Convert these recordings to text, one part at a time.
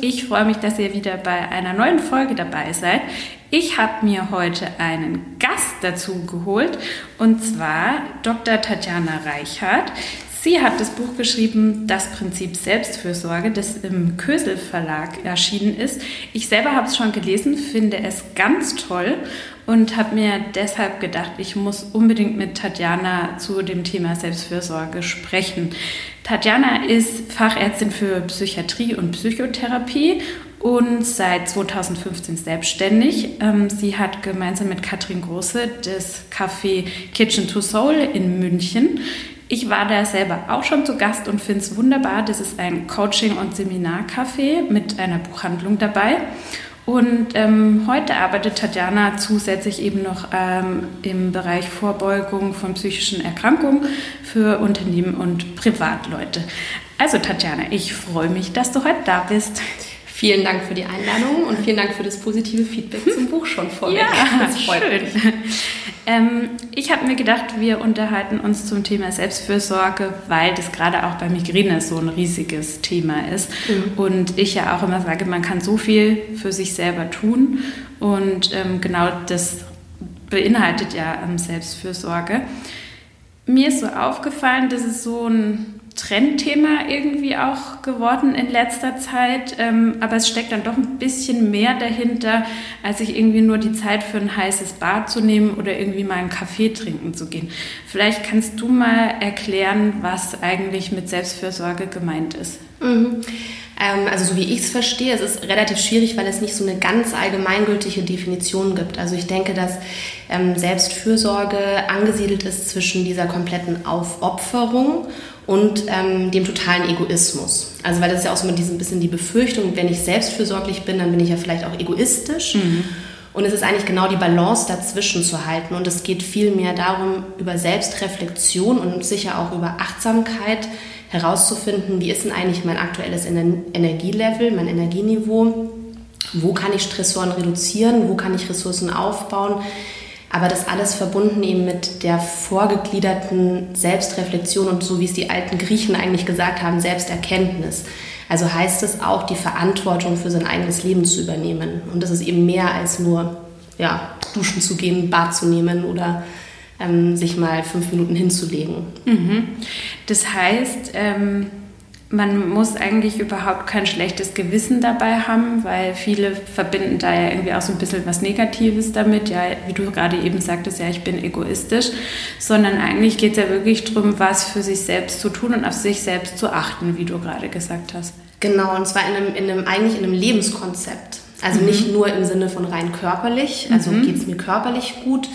Ich freue mich, dass ihr wieder bei einer neuen Folge dabei seid. Ich habe mir heute einen Gast dazu geholt und zwar Dr. Tatjana Reichhardt. Sie hat das Buch geschrieben, Das Prinzip Selbstfürsorge, das im Kösel Verlag erschienen ist. Ich selber habe es schon gelesen, finde es ganz toll und habe mir deshalb gedacht, ich muss unbedingt mit Tatjana zu dem Thema Selbstfürsorge sprechen. Tatjana ist Fachärztin für Psychiatrie und Psychotherapie und seit 2015 selbstständig. Ähm, sie hat gemeinsam mit Katrin Große das Café Kitchen to Soul in München. Ich war da selber auch schon zu Gast und finde es wunderbar. Das ist ein Coaching- und Seminarcafé mit einer Buchhandlung dabei. Und ähm, heute arbeitet Tatjana zusätzlich eben noch ähm, im Bereich Vorbeugung von psychischen Erkrankungen für Unternehmen und Privatleute. Also Tatjana, ich freue mich, dass du heute da bist. Vielen Dank für die Einladung und vielen Dank für das positive Feedback zum Buch schon vorweg. Ja, das freut schön. Ähm, ich habe mir gedacht, wir unterhalten uns zum Thema Selbstfürsorge, weil das gerade auch bei Migräne so ein riesiges Thema ist. Mhm. Und ich ja auch immer sage, man kann so viel für sich selber tun. Und ähm, genau das beinhaltet ja ähm, Selbstfürsorge. Mir ist so aufgefallen, dass es so ein Trendthema irgendwie auch geworden in letzter Zeit. Ähm, aber es steckt dann doch ein bisschen mehr dahinter, als sich irgendwie nur die Zeit für ein heißes Bad zu nehmen oder irgendwie mal einen Kaffee trinken zu gehen. Vielleicht kannst du mal erklären, was eigentlich mit Selbstfürsorge gemeint ist. Mhm. Ähm, also so wie ich es verstehe, es ist relativ schwierig, weil es nicht so eine ganz allgemeingültige Definition gibt. Also ich denke, dass ähm, Selbstfürsorge angesiedelt ist zwischen dieser kompletten Aufopferung und ähm, dem totalen Egoismus. Also weil das ist ja auch so diesem bisschen die Befürchtung, wenn ich selbstfürsorglich bin, dann bin ich ja vielleicht auch egoistisch. Mhm. Und es ist eigentlich genau die Balance dazwischen zu halten. Und es geht viel mehr darum, über Selbstreflexion und sicher auch über Achtsamkeit herauszufinden, wie ist denn eigentlich mein aktuelles Energielevel, mein Energieniveau, wo kann ich Stressoren reduzieren, wo kann ich Ressourcen aufbauen, aber das alles verbunden eben mit der vorgegliederten Selbstreflexion und so wie es die alten Griechen eigentlich gesagt haben, Selbsterkenntnis. Also heißt es auch, die Verantwortung für sein eigenes Leben zu übernehmen. Und das ist eben mehr als nur ja, duschen zu gehen, Bad zu nehmen oder ähm, sich mal fünf Minuten hinzulegen. Mhm. Das heißt, ähm man muss eigentlich überhaupt kein schlechtes Gewissen dabei haben, weil viele verbinden da ja irgendwie auch so ein bisschen was Negatives damit. Ja, wie du gerade eben sagtest, ja, ich bin egoistisch, sondern eigentlich geht es ja wirklich darum, was für sich selbst zu tun und auf sich selbst zu achten, wie du gerade gesagt hast. Genau, und zwar in einem, in einem eigentlich in einem Lebenskonzept. Also mhm. nicht nur im Sinne von rein körperlich, also mhm. geht es mir körperlich gut,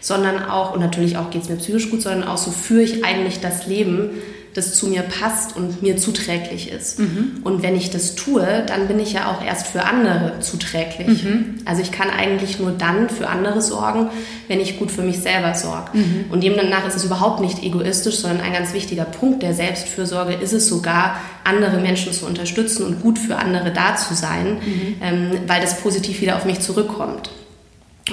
sondern auch, und natürlich auch geht es mir psychisch gut, sondern auch so führe ich eigentlich das Leben, das zu mir passt und mir zuträglich ist. Mhm. Und wenn ich das tue, dann bin ich ja auch erst für andere zuträglich. Mhm. Also ich kann eigentlich nur dann für andere sorgen, wenn ich gut für mich selber sorge. Mhm. Und demnach ist es überhaupt nicht egoistisch, sondern ein ganz wichtiger Punkt der Selbstfürsorge ist es sogar, andere Menschen zu unterstützen und gut für andere da zu sein, mhm. ähm, weil das positiv wieder auf mich zurückkommt.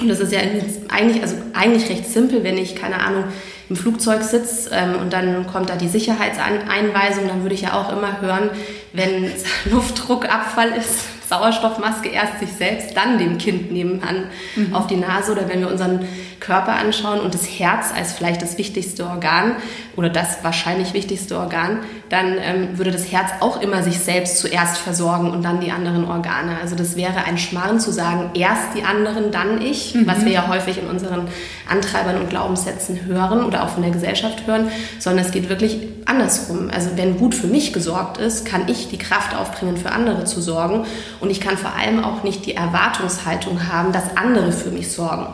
Und das ist ja eigentlich, also eigentlich recht simpel, wenn ich, keine Ahnung, im Flugzeug sitze ähm, und dann kommt da die Sicherheitseinweisung, dann würde ich ja auch immer hören, wenn Luftdruckabfall ist, Sauerstoffmaske erst sich selbst, dann dem Kind nebenan mhm. auf die Nase oder wenn wir unseren Körper anschauen und das Herz als vielleicht das wichtigste Organ oder das wahrscheinlich wichtigste Organ, dann ähm, würde das Herz auch immer sich selbst zuerst versorgen und dann die anderen Organe. Also das wäre ein Schmarrn zu sagen, erst die anderen, dann ich, mhm. was wir ja häufig in unseren Antreibern und Glaubenssätzen hören oder auch von der Gesellschaft hören, sondern es geht wirklich andersrum. Also wenn gut für mich gesorgt ist, kann ich die Kraft aufbringen, für andere zu sorgen und ich kann vor allem auch nicht die Erwartungshaltung haben, dass andere für mich sorgen.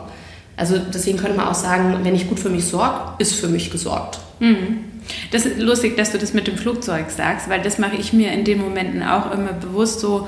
Also deswegen könnte man auch sagen, wenn ich gut für mich sorge, ist für mich gesorgt. Mhm. Das ist lustig, dass du das mit dem Flugzeug sagst, weil das mache ich mir in den Momenten auch immer bewusst so,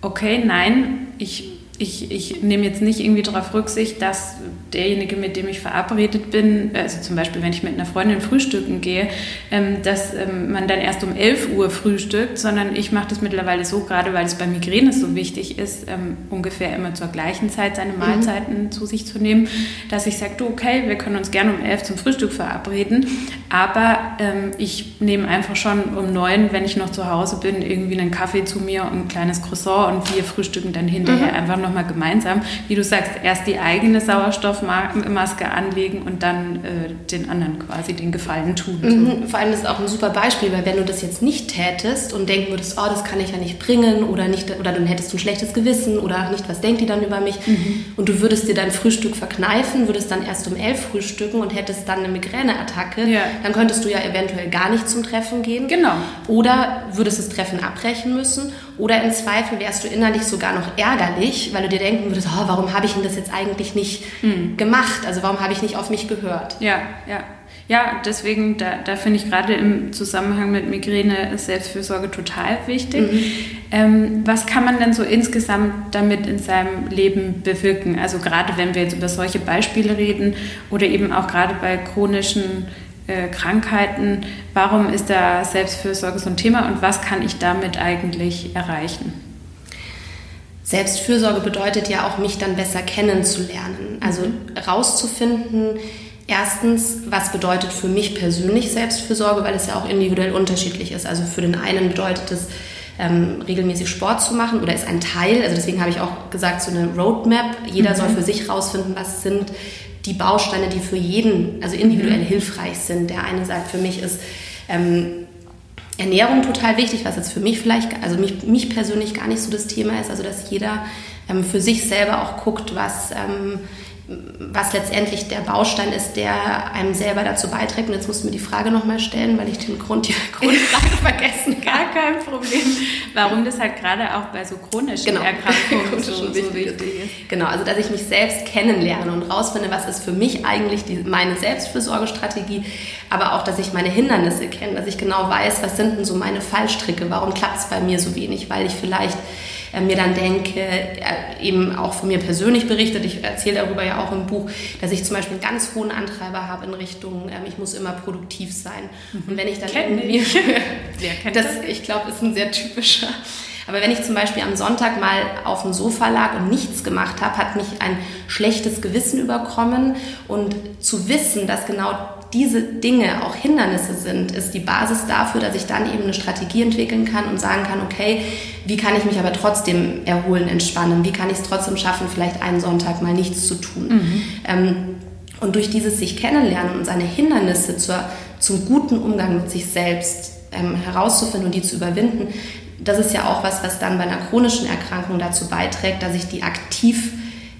okay, nein, ich ich, ich nehme jetzt nicht irgendwie darauf Rücksicht, dass derjenige, mit dem ich verabredet bin, also zum Beispiel, wenn ich mit einer Freundin frühstücken gehe, ähm, dass ähm, man dann erst um 11 Uhr frühstückt, sondern ich mache das mittlerweile so, gerade weil es bei Migräne so wichtig ist, ähm, ungefähr immer zur gleichen Zeit seine mhm. Mahlzeiten mhm. zu sich zu nehmen, dass ich sage, du, okay, wir können uns gerne um 11 zum Frühstück verabreden, aber ähm, ich nehme einfach schon um 9, wenn ich noch zu Hause bin, irgendwie einen Kaffee zu mir und ein kleines Croissant und wir frühstücken dann hinterher mhm. einfach noch nochmal gemeinsam, wie du sagst, erst die eigene Sauerstoffmaske anlegen und dann äh, den anderen quasi den Gefallen tun. Mhm, vor allem ist es auch ein super Beispiel, weil wenn du das jetzt nicht tätest und denken würdest, oh, das kann ich ja nicht bringen oder nicht, oder dann hättest du ein schlechtes Gewissen oder nicht, was denkt die dann über mich? Mhm. Und du würdest dir dein Frühstück verkneifen, würdest dann erst um elf frühstücken und hättest dann eine Migräneattacke, ja. dann könntest du ja eventuell gar nicht zum Treffen gehen. Genau. Oder würdest das Treffen abbrechen müssen. Oder im Zweifel wärst du innerlich sogar noch ärgerlich, weil du dir denken würdest, oh, warum habe ich denn das jetzt eigentlich nicht mhm. gemacht? Also warum habe ich nicht auf mich gehört? Ja, ja. Ja, deswegen, da, da finde ich gerade im Zusammenhang mit Migräne Selbstfürsorge total wichtig. Mhm. Ähm, was kann man denn so insgesamt damit in seinem Leben bewirken? Also gerade wenn wir jetzt über solche Beispiele reden oder eben auch gerade bei chronischen äh, Krankheiten, warum ist da Selbstfürsorge so ein Thema und was kann ich damit eigentlich erreichen? Selbstfürsorge bedeutet ja auch, mich dann besser kennenzulernen. Also mhm. rauszufinden, erstens, was bedeutet für mich persönlich Selbstfürsorge, weil es ja auch individuell unterschiedlich ist. Also für den einen bedeutet es, ähm, regelmäßig Sport zu machen oder ist ein Teil, also deswegen habe ich auch gesagt, so eine Roadmap. Jeder mhm. soll für sich rausfinden, was sind die Bausteine, die für jeden, also individuell mhm. hilfreich sind. Der eine sagt, für mich ist ähm, Ernährung total wichtig, was jetzt für mich vielleicht, also mich, mich persönlich gar nicht so das Thema ist, also dass jeder ähm, für sich selber auch guckt, was, ähm, was letztendlich der Baustein ist, der einem selber dazu beiträgt. Und jetzt musst du mir die Frage nochmal stellen, weil ich den Grund, die Grundfrage vergessen Gar kein Problem. Warum das halt gerade auch bei so chronischen genau. Erkrankungen so, so, wichtig ist. Genau, also dass ich mich selbst kennenlerne und rausfinde, was ist für mich eigentlich die, meine Selbstfürsorgestrategie, aber auch, dass ich meine Hindernisse kenne, dass ich genau weiß, was sind denn so meine Fallstricke, warum klappt es bei mir so wenig, weil ich vielleicht mir dann denke, äh, eben auch von mir persönlich berichtet, ich erzähle darüber ja auch im Buch, dass ich zum Beispiel einen ganz hohen Antreiber habe in Richtung, ähm, ich muss immer produktiv sein. Mhm. Und wenn ich dann Kenn irgendwie, ich. das, ich glaube, ist ein sehr typischer. Aber wenn ich zum Beispiel am Sonntag mal auf dem Sofa lag und nichts gemacht habe, hat mich ein schlechtes Gewissen überkommen und zu wissen, dass genau diese Dinge auch Hindernisse sind, ist die Basis dafür, dass ich dann eben eine Strategie entwickeln kann und sagen kann, okay, wie kann ich mich aber trotzdem erholen, entspannen? Wie kann ich es trotzdem schaffen, vielleicht einen Sonntag mal nichts zu tun? Mhm. Ähm, und durch dieses sich kennenlernen und seine Hindernisse zur, zum guten Umgang mit sich selbst ähm, herauszufinden und die zu überwinden, das ist ja auch was, was dann bei einer chronischen Erkrankung dazu beiträgt, dass ich die aktiv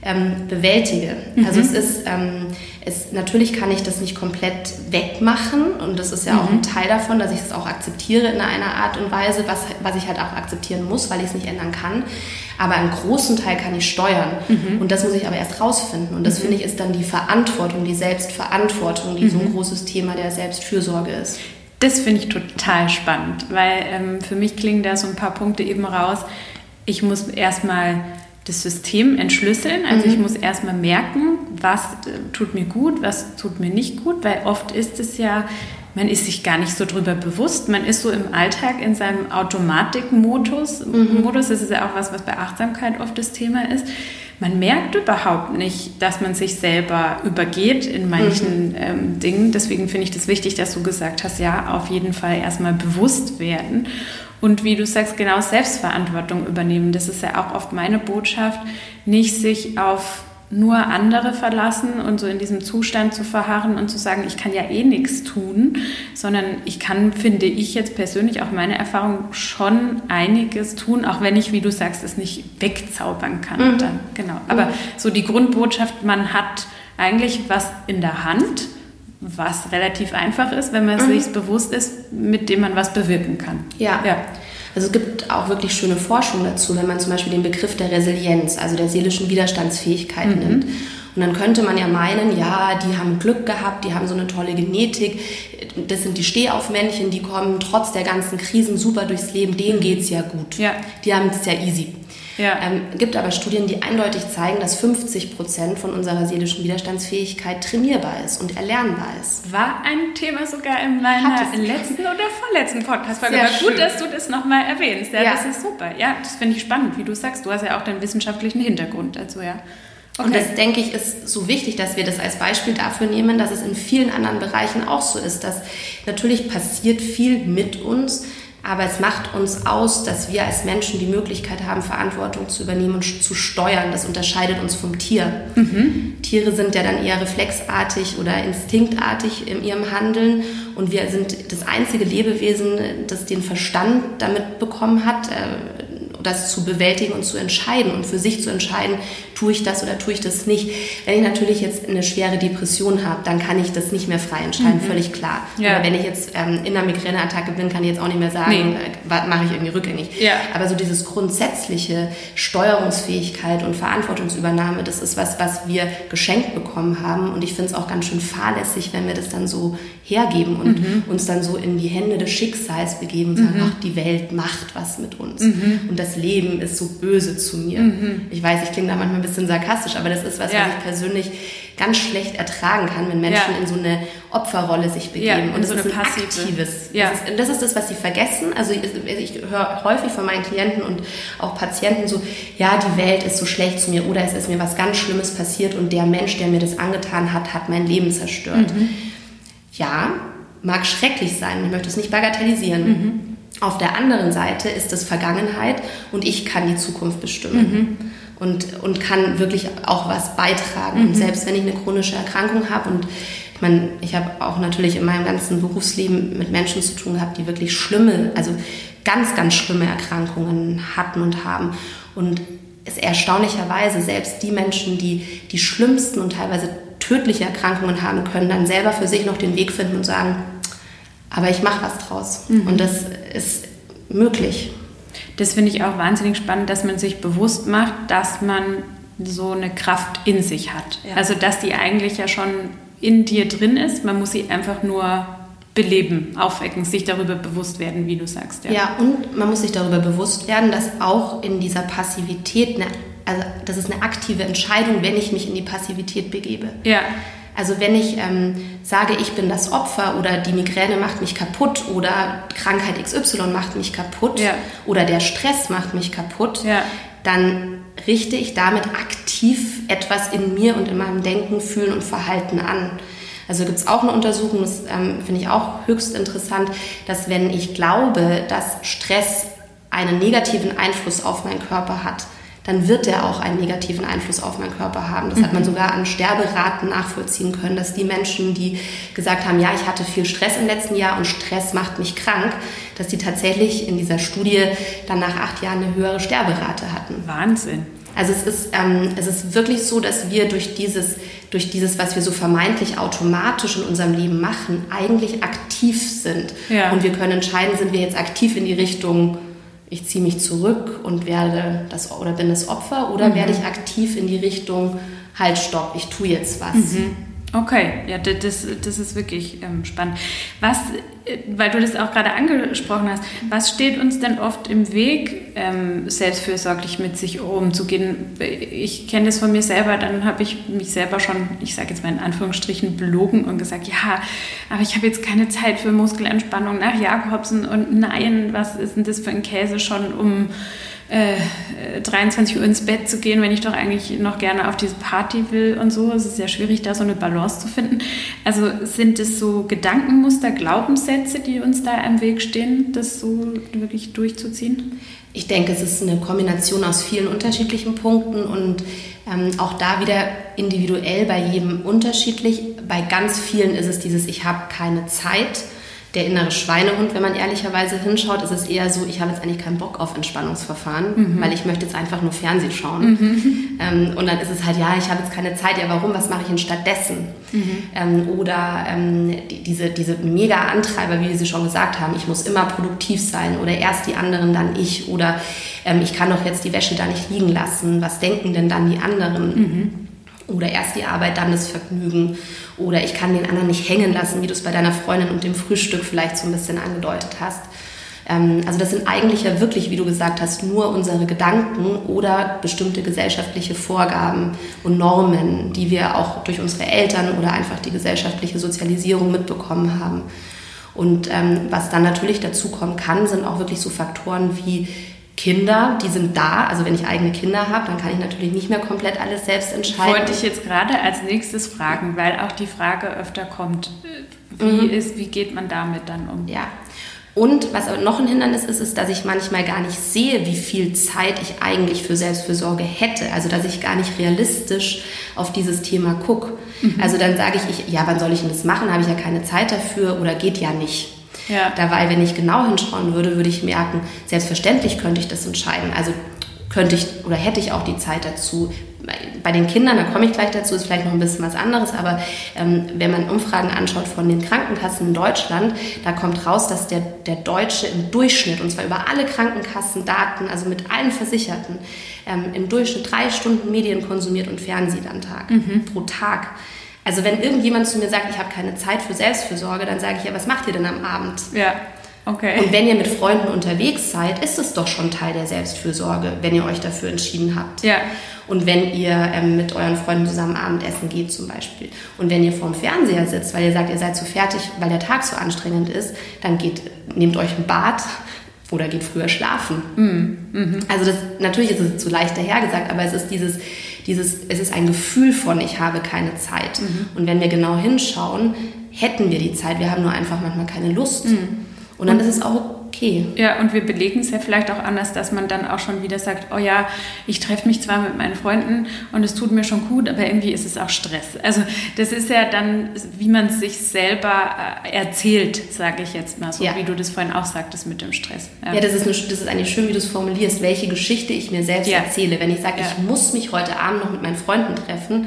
ähm, bewältige. Mhm. Also es ist, ähm, es, natürlich kann ich das nicht komplett wegmachen und das ist ja mhm. auch ein Teil davon, dass ich es auch akzeptiere in einer Art und Weise, was, was ich halt auch akzeptieren muss, weil ich es nicht ändern kann. Aber einen großen Teil kann ich steuern mhm. und das muss ich aber erst rausfinden und das mhm. finde ich ist dann die Verantwortung, die Selbstverantwortung, die so ein mhm. großes Thema der Selbstfürsorge ist. Das finde ich total spannend, weil ähm, für mich klingen da so ein paar Punkte eben raus. Ich muss erstmal das System entschlüsseln. Also mhm. ich muss erstmal merken, was äh, tut mir gut, was tut mir nicht gut, weil oft ist es ja, man ist sich gar nicht so drüber bewusst. Man ist so im Alltag in seinem Automatikmodus. Mhm. Modus, das ist ja auch was, was bei Achtsamkeit oft das Thema ist. Man merkt überhaupt nicht, dass man sich selber übergeht in manchen mhm. ähm, Dingen. Deswegen finde ich das wichtig, dass du gesagt hast, ja, auf jeden Fall erstmal bewusst werden. Und wie du sagst, genau Selbstverantwortung übernehmen. Das ist ja auch oft meine Botschaft, nicht sich auf nur andere verlassen und so in diesem Zustand zu verharren und zu sagen, ich kann ja eh nichts tun, sondern ich kann, finde ich jetzt persönlich auch meine Erfahrung schon einiges tun, auch wenn ich, wie du sagst, es nicht wegzaubern kann. Mhm. Dann, genau. Aber mhm. so die Grundbotschaft, man hat eigentlich was in der Hand was relativ einfach ist, wenn man mhm. sich bewusst ist, mit dem man was bewirken kann. Ja. ja. Also es gibt auch wirklich schöne Forschung dazu, wenn man zum Beispiel den Begriff der Resilienz, also der seelischen Widerstandsfähigkeit mhm. nimmt. Und dann könnte man ja meinen, ja, die haben Glück gehabt, die haben so eine tolle Genetik, das sind die Stehaufmännchen, die kommen trotz der ganzen Krisen super durchs Leben, denen geht's ja gut. Ja. Die haben es ja easy. Ja. Ähm, gibt aber Studien, die eindeutig zeigen, dass 50 Prozent von unserer seelischen Widerstandsfähigkeit trainierbar ist und erlernbar ist. War ein Thema sogar in meiner letzten oder vorletzten Podcast-Folge. Aber gut, dass du das nochmal erwähnst. Ja, Ja. das ist super. Ja, das finde ich spannend, wie du sagst. Du hast ja auch den wissenschaftlichen Hintergrund dazu, ja. Und das, denke ich, ist so wichtig, dass wir das als Beispiel dafür nehmen, dass es in vielen anderen Bereichen auch so ist, dass natürlich passiert viel mit uns, aber es macht uns aus, dass wir als Menschen die Möglichkeit haben, Verantwortung zu übernehmen und zu steuern. Das unterscheidet uns vom Tier. Tiere sind ja dann eher reflexartig oder instinktartig in ihrem Handeln und wir sind das einzige Lebewesen, das den Verstand damit bekommen hat, äh, das zu bewältigen und zu entscheiden und für sich zu entscheiden, tue ich das oder tue ich das nicht. Wenn ich natürlich jetzt eine schwere Depression habe, dann kann ich das nicht mehr frei entscheiden, völlig klar. Ja. Oder wenn ich jetzt ähm, in einer Migräneattacke bin, kann ich jetzt auch nicht mehr sagen, Nee. äh, mache ich irgendwie rückgängig. Ja. Aber so dieses grundsätzliche Steuerungsfähigkeit und Verantwortungsübernahme, das ist was, was wir geschenkt bekommen haben. Und ich finde es auch ganz schön fahrlässig, wenn wir das dann so hergeben und Mhm. uns dann so in die Hände des Schicksals begeben und sagen, ach, die Welt macht was mit uns. Mhm. Und das Leben ist so böse zu mir. Ich weiß, ich klinge da manchmal ein bisschen sarkastisch, aber das ist was, Ja. was ich persönlich ganz schlecht ertragen kann, wenn Menschen Ja. in so eine Opferrolle sich begeben. Ja, und in es so ist ein aktives. Ja. Das ist, und das ist das, was sie vergessen. Also ich, ich höre häufig von meinen Klienten und auch Patienten so, ja, die Welt ist so schlecht zu mir oder es ist mir was ganz Schlimmes passiert und der Mensch, der mir das angetan hat, hat mein Leben zerstört. Ja, mag schrecklich sein, ich möchte es nicht bagatellisieren. Auf der anderen Seite ist es Vergangenheit und ich kann die Zukunft bestimmen. Und, und kann wirklich auch was beitragen. Und selbst wenn ich eine chronische Erkrankung habe und ich meine, ich habe auch natürlich in meinem ganzen Berufsleben mit Menschen zu tun gehabt, die wirklich schlimme, also ganz, ganz schlimme Erkrankungen hatten und haben. Und es erstaunlicherweise selbst die Menschen, die die schlimmsten und teilweise tödliche Erkrankungen haben, können dann selber für sich noch den Weg finden und sagen, aber ich mache was draus. Und das ist möglich. Das finde ich auch wahnsinnig spannend, dass man sich bewusst macht, dass man so eine Kraft in sich hat. Ja. Also, dass die eigentlich ja schon in dir drin ist. Man muss sie einfach nur beleben, aufwecken, sich darüber bewusst werden, wie du sagst. Ja, und man muss sich darüber bewusst werden, dass auch in dieser Passivität, eine, also das ist eine aktive Entscheidung, wenn ich mich in die Passivität begebe. Ja. Also wenn ich ähm, sage, ich bin das Opfer oder die Migräne macht mich kaputt oder Krankheit XY macht mich kaputt Ja. oder der Stress macht mich kaputt, Ja. dann richte ich damit aktiv etwas in mir und in meinem Denken, Fühlen und Verhalten an. Also gibt es auch eine Untersuchung, das ähm, finde ich auch höchst interessant, dass wenn ich glaube, dass Stress einen negativen Einfluss auf meinen Körper hat, dann wird er auch einen negativen Einfluss auf meinen Körper haben. Das hat man sogar an Sterberaten nachvollziehen können, dass die Menschen, die gesagt haben, ja, ich hatte viel Stress im letzten Jahr und Stress macht mich krank, dass die tatsächlich in dieser Studie dann nach acht Jahren eine höhere Sterberate hatten. Wahnsinn. Also es ist, ähm, es ist wirklich so, dass wir durch dieses, durch dieses, was wir so vermeintlich automatisch in unserem Leben machen, eigentlich aktiv sind. Ja. Und wir können entscheiden, sind wir jetzt aktiv in die Richtung, ich ziehe mich zurück und werde das oder bin das Opfer, oder werde ich aktiv in die Richtung, halt stopp, ich tue jetzt was. Okay, ja, da- das, das ist wirklich ähm, spannend. Was, äh, weil du das auch gerade angesprochen hast, was steht uns denn oft im Weg, ähm, selbstfürsorglich mit sich umzugehen? Ich kenne das von mir selber, dann habe ich mich selber schon, ich sage jetzt mal in Anführungsstrichen, belogen und gesagt, ja, aber ich habe jetzt keine Zeit für Muskelentspannung nach Jakobsen und nein, was ist denn das für ein Käse schon um äh, 23 Uhr ins Bett zu gehen, wenn ich doch eigentlich noch gerne auf diese Party will und so. Es ist sehr schwierig, da so eine Balance zu finden. Also sind es so Gedankenmuster, Glaubenssätze, die uns da im Weg stehen, das so wirklich durchzuziehen? Ich denke, es ist eine Kombination aus vielen unterschiedlichen Punkten und ähm, auch da wieder individuell bei jedem unterschiedlich. Bei ganz vielen ist es dieses, ich habe keine Zeit. Der innere Schweinehund, wenn man ehrlicherweise hinschaut, ist es eher so, ich habe jetzt eigentlich keinen Bock auf Entspannungsverfahren, weil ich möchte jetzt einfach nur Fernsehen schauen. Ähm, und dann ist es halt, ja, ich habe jetzt keine Zeit, ja, warum, was mache ich denn stattdessen? Ähm, oder ähm, die, diese, diese mega Antreiber, wie sie schon gesagt haben, ich muss immer produktiv sein oder erst die anderen, dann ich. Oder ähm, ich kann doch jetzt die Wäsche da nicht liegen lassen, was denken denn dann die anderen? Oder erst die Arbeit, dann das Vergnügen. Oder ich kann den anderen nicht hängen lassen, wie du es bei deiner Freundin und dem Frühstück vielleicht so ein bisschen angedeutet hast. Ähm, also das sind eigentlich ja wirklich, wie du gesagt hast, nur unsere Gedanken oder bestimmte gesellschaftliche Vorgaben und Normen, die wir auch durch unsere Eltern oder einfach die gesellschaftliche Sozialisierung mitbekommen haben. Und ähm, was dann natürlich dazu kommen kann, sind auch wirklich so Faktoren wie Kinder, die sind da. Also wenn ich eigene Kinder habe, dann kann ich natürlich nicht mehr komplett alles selbst entscheiden. Wollte ich jetzt gerade als nächstes fragen, weil auch die Frage öfter kommt, wie, mhm. ist, wie geht man damit dann um? Ja, und was aber noch ein Hindernis ist, ist, dass ich manchmal gar nicht sehe, wie viel Zeit ich eigentlich für Selbstfürsorge hätte. Also dass ich gar nicht realistisch auf dieses Thema gucke. Mhm. Also dann sage ich, ich, ja, wann soll ich denn das machen? Habe ich ja keine Zeit dafür oder geht ja nicht. Ja. Dabei, wenn ich genau hinschauen würde, würde ich merken, selbstverständlich könnte ich das entscheiden. Also könnte ich oder hätte ich auch die Zeit dazu. Bei den Kindern, da komme ich gleich dazu, ist vielleicht noch ein bisschen was anderes, aber ähm, wenn man Umfragen anschaut von den Krankenkassen in Deutschland, da kommt raus, dass der, der Deutsche im Durchschnitt, und zwar über alle Krankenkassendaten, also mit allen Versicherten, ähm, im Durchschnitt drei Stunden Medien konsumiert und Fernsehen am Tag, mhm. pro Tag. Also wenn irgendjemand zu mir sagt, ich habe keine Zeit für Selbstfürsorge, dann sage ich ja, was macht ihr denn am Abend? Ja. Okay. Und wenn ihr mit Freunden unterwegs seid, ist es doch schon Teil der Selbstfürsorge, wenn ihr euch dafür entschieden habt. Ja. Und wenn ihr ähm, mit euren Freunden zusammen Abendessen geht zum Beispiel. Und wenn ihr vorm Fernseher sitzt, weil ihr sagt, ihr seid so fertig, weil der Tag so anstrengend ist, dann geht, nehmt euch ein Bad oder geht früher schlafen. Mm. Also das, natürlich ist es zu leicht dahergesagt, aber es ist dieses, dieses, es ist ein Gefühl von, ich habe keine Zeit. Mhm. Und wenn wir genau hinschauen, hätten wir die Zeit, wir haben nur einfach manchmal keine Lust. Mhm. Und dann und, ist es auch okay. Ja, und wir belegen es ja vielleicht auch anders, dass man dann auch schon wieder sagt, oh ja, ich treffe mich zwar mit meinen Freunden und es tut mir schon gut, aber irgendwie ist es auch Stress. Also das ist ja dann, wie man es sich selber äh, erzählt, sage ich jetzt mal so, ja. wie du das vorhin auch sagtest mit dem Stress. Ja, ja das, ist eine, das ist eigentlich schön, wie du es formulierst, welche Geschichte ich mir selbst ja. erzähle. Wenn ich sage, ich muss mich heute Abend noch mit meinen Freunden treffen,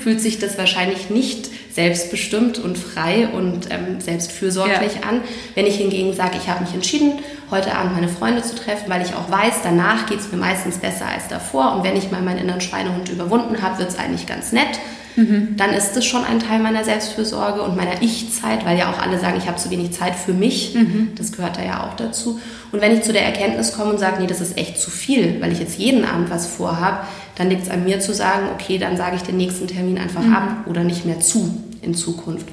fühlt sich das wahrscheinlich nicht selbstbestimmt und frei und ähm, selbstfürsorglich ja. an. Wenn ich hingegen sage, ich habe mich entschieden, heute Abend meine Freunde zu treffen, weil ich auch weiß, danach geht es mir meistens besser als davor. Und wenn ich mal meinen inneren Schweinehund überwunden habe, wird es eigentlich ganz nett. Mhm. Dann ist das schon ein Teil meiner Selbstfürsorge und meiner Ich-Zeit, weil ja auch alle sagen, ich habe zu wenig Zeit für mich. Mhm. Das gehört da ja auch dazu. Und wenn ich zu der Erkenntnis komme und sage, nee, das ist echt zu viel, weil ich jetzt jeden Abend was vorhabe, dann liegt es an mir zu sagen, okay, dann sage ich den nächsten Termin einfach mhm. ab oder nicht mehr zu in Zukunft.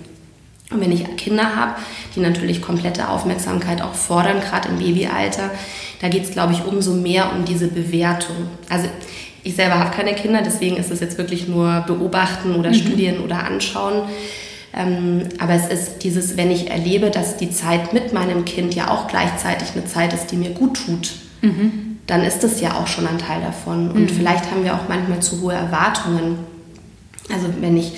Und wenn ich Kinder habe, die natürlich komplette Aufmerksamkeit auch fordern, gerade im Babyalter, da geht es, glaube ich, umso mehr um diese Bewertung. Also ich selber habe keine Kinder, deswegen ist es jetzt wirklich nur beobachten oder mhm. studieren oder anschauen. Ähm, aber es ist dieses, wenn ich erlebe, dass die Zeit mit meinem Kind ja auch gleichzeitig eine Zeit ist, die mir gut tut, mhm. dann ist das ja auch schon ein Teil davon. Und mhm. vielleicht haben wir auch manchmal zu hohe Erwartungen. Also wenn ich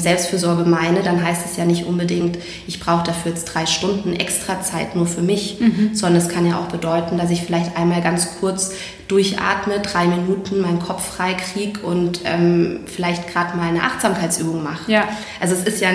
Selbstfürsorge meine, dann heißt es ja nicht unbedingt, ich brauche dafür jetzt drei Stunden extra Zeit nur für mich, mhm. sondern es kann ja auch bedeuten, dass ich vielleicht einmal ganz kurz durchatme, drei Minuten meinen Kopf frei kriege und ähm, vielleicht gerade mal eine Achtsamkeitsübung mache. Ja. Also es ist ja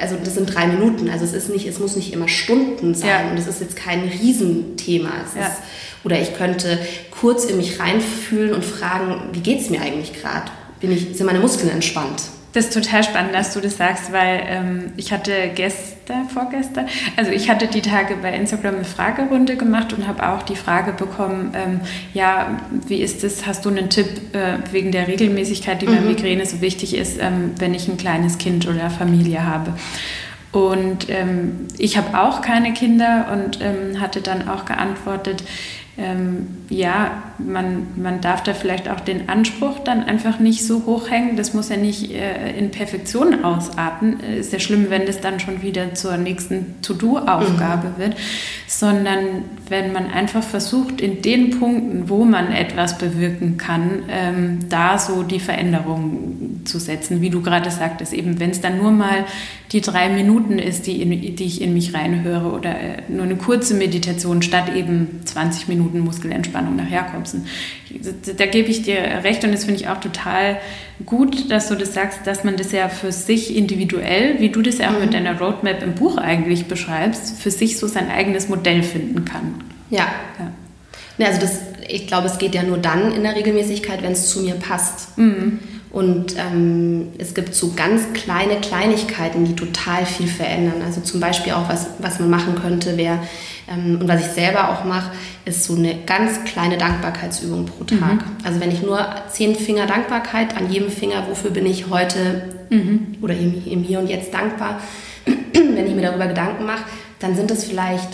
also das sind drei Minuten, also es ist nicht, es muss nicht immer Stunden sein ja. und es ist jetzt kein Riesenthema. Ja. Ist, oder ich könnte kurz in mich reinfühlen und fragen, wie geht es mir eigentlich gerade? Bin ich, sind meine Muskeln entspannt? Das ist total spannend, dass du das sagst, weil ähm, ich hatte gestern, vorgestern, also ich hatte die Tage bei Instagram eine Fragerunde gemacht und habe auch die Frage bekommen, ähm, ja, wie ist es, hast du einen Tipp äh, wegen der Regelmäßigkeit, die mhm. bei Migräne so wichtig ist, ähm, wenn ich ein kleines Kind oder Familie habe? Und ähm, ich habe auch keine Kinder und ähm, hatte dann auch geantwortet, ähm, ja, man, man darf da vielleicht auch den Anspruch dann einfach nicht so hochhängen. Das muss ja nicht äh, in Perfektion ausarten. Äh, ist ja schlimm, wenn das dann schon wieder zur nächsten To-Do-Aufgabe mhm. wird, sondern wenn man einfach versucht, in den Punkten, wo man etwas bewirken kann, ähm, da so die Veränderung zu setzen, wie du gerade sagtest, eben wenn es dann nur mal die drei Minuten ist, die, in, die ich in mich reinhöre oder äh, nur eine kurze Meditation statt eben 20 Minuten Muskelentspannung nach Jakobsen. Da gebe ich dir recht und das finde ich auch total gut, dass du das sagst, dass man das ja für sich individuell, wie du das ja auch mhm. mit deiner Roadmap im Buch eigentlich beschreibst, für sich so sein eigenes Modell finden kann. Ja. ja. ja also das, ich glaube, es geht ja nur dann in der Regelmäßigkeit, wenn es zu mir passt. Mhm. Und ähm, es gibt so ganz kleine Kleinigkeiten, die total viel verändern. Also zum Beispiel auch, was, was man machen könnte, wäre, ähm, und was ich selber auch mache, ist so eine ganz kleine Dankbarkeitsübung pro Tag. Mhm. Also wenn ich nur zehn Finger Dankbarkeit an jedem Finger, wofür bin ich heute mhm. oder im, im Hier und Jetzt dankbar, wenn ich mir darüber Gedanken mache, dann sind es vielleicht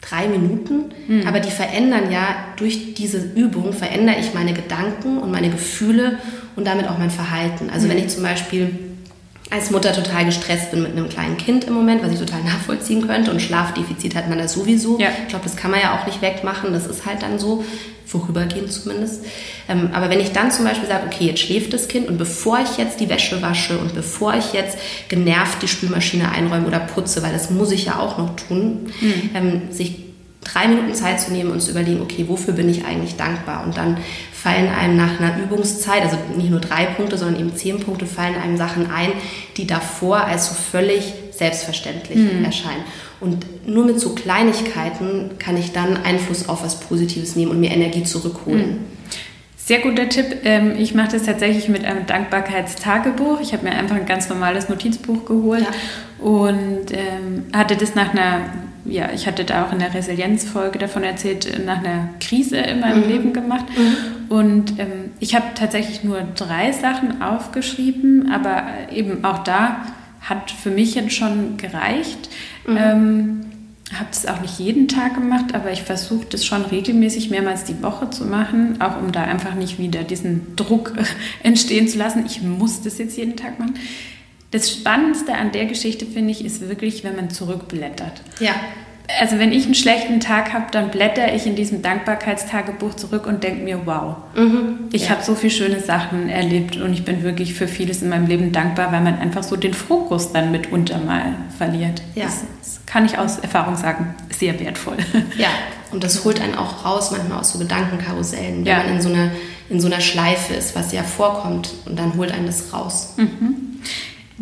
drei Minuten, mhm. aber die verändern ja durch diese Übung, verändere ich meine Gedanken und meine Gefühle und damit auch mein Verhalten. Also mhm. wenn ich zum Beispiel als Mutter total gestresst bin mit einem kleinen Kind im Moment, was ich total nachvollziehen könnte und Schlafdefizit hat man da sowieso. Ja. Ich glaube, das kann man ja auch nicht wegmachen, das ist halt dann so, vorübergehend zumindest. Ähm, aber wenn ich dann zum Beispiel sage, okay, jetzt schläft das Kind und bevor ich jetzt die Wäsche wasche und bevor ich jetzt genervt die Spülmaschine einräume oder putze, weil das muss ich ja auch noch tun, mhm. ähm, sich drei Minuten Zeit zu nehmen und zu überlegen, okay, wofür bin ich eigentlich dankbar? Und dann fallen einem nach einer Übungszeit, also nicht nur drei Punkte, sondern eben zehn Punkte, fallen einem Sachen ein, die davor als so völlig selbstverständlich mhm. erscheinen. Und nur mit so Kleinigkeiten kann ich dann Einfluss auf was Positives nehmen und mir Energie zurückholen. Mhm. Sehr guter Tipp. Ähm, ich mache das tatsächlich mit einem Dankbarkeitstagebuch. Ich habe mir einfach ein ganz normales Notizbuch geholt ja. und ähm, hatte das nach einer ja, ich hatte da auch in der Resilienzfolge davon erzählt, nach einer Krise in meinem mhm. Leben gemacht. Mhm. Und ähm, ich habe tatsächlich nur drei Sachen aufgeschrieben, aber eben auch da hat für mich jetzt schon gereicht. Mhm. Ähm, habe es auch nicht jeden Tag gemacht, aber ich versuche das schon regelmäßig mehrmals die Woche zu machen, auch um da einfach nicht wieder diesen Druck entstehen zu lassen. Ich muss das jetzt jeden Tag machen. Das Spannendste an der Geschichte, finde ich, ist wirklich, wenn man zurückblättert. Ja. Also wenn ich einen schlechten Tag habe, dann blätter ich in diesem Dankbarkeitstagebuch zurück und denke mir, wow, mhm. ich ja. habe so viele schöne Sachen erlebt und ich bin wirklich für vieles in meinem Leben dankbar, weil man einfach so den Fokus dann mitunter mal verliert. Ja. Das, das kann ich aus Erfahrung sagen, sehr wertvoll. Ja, und das holt einen auch raus, manchmal aus so Gedankenkarussellen, wenn ja. man in so, einer, in so einer Schleife ist, was ja vorkommt und dann holt einen das raus. Mhm.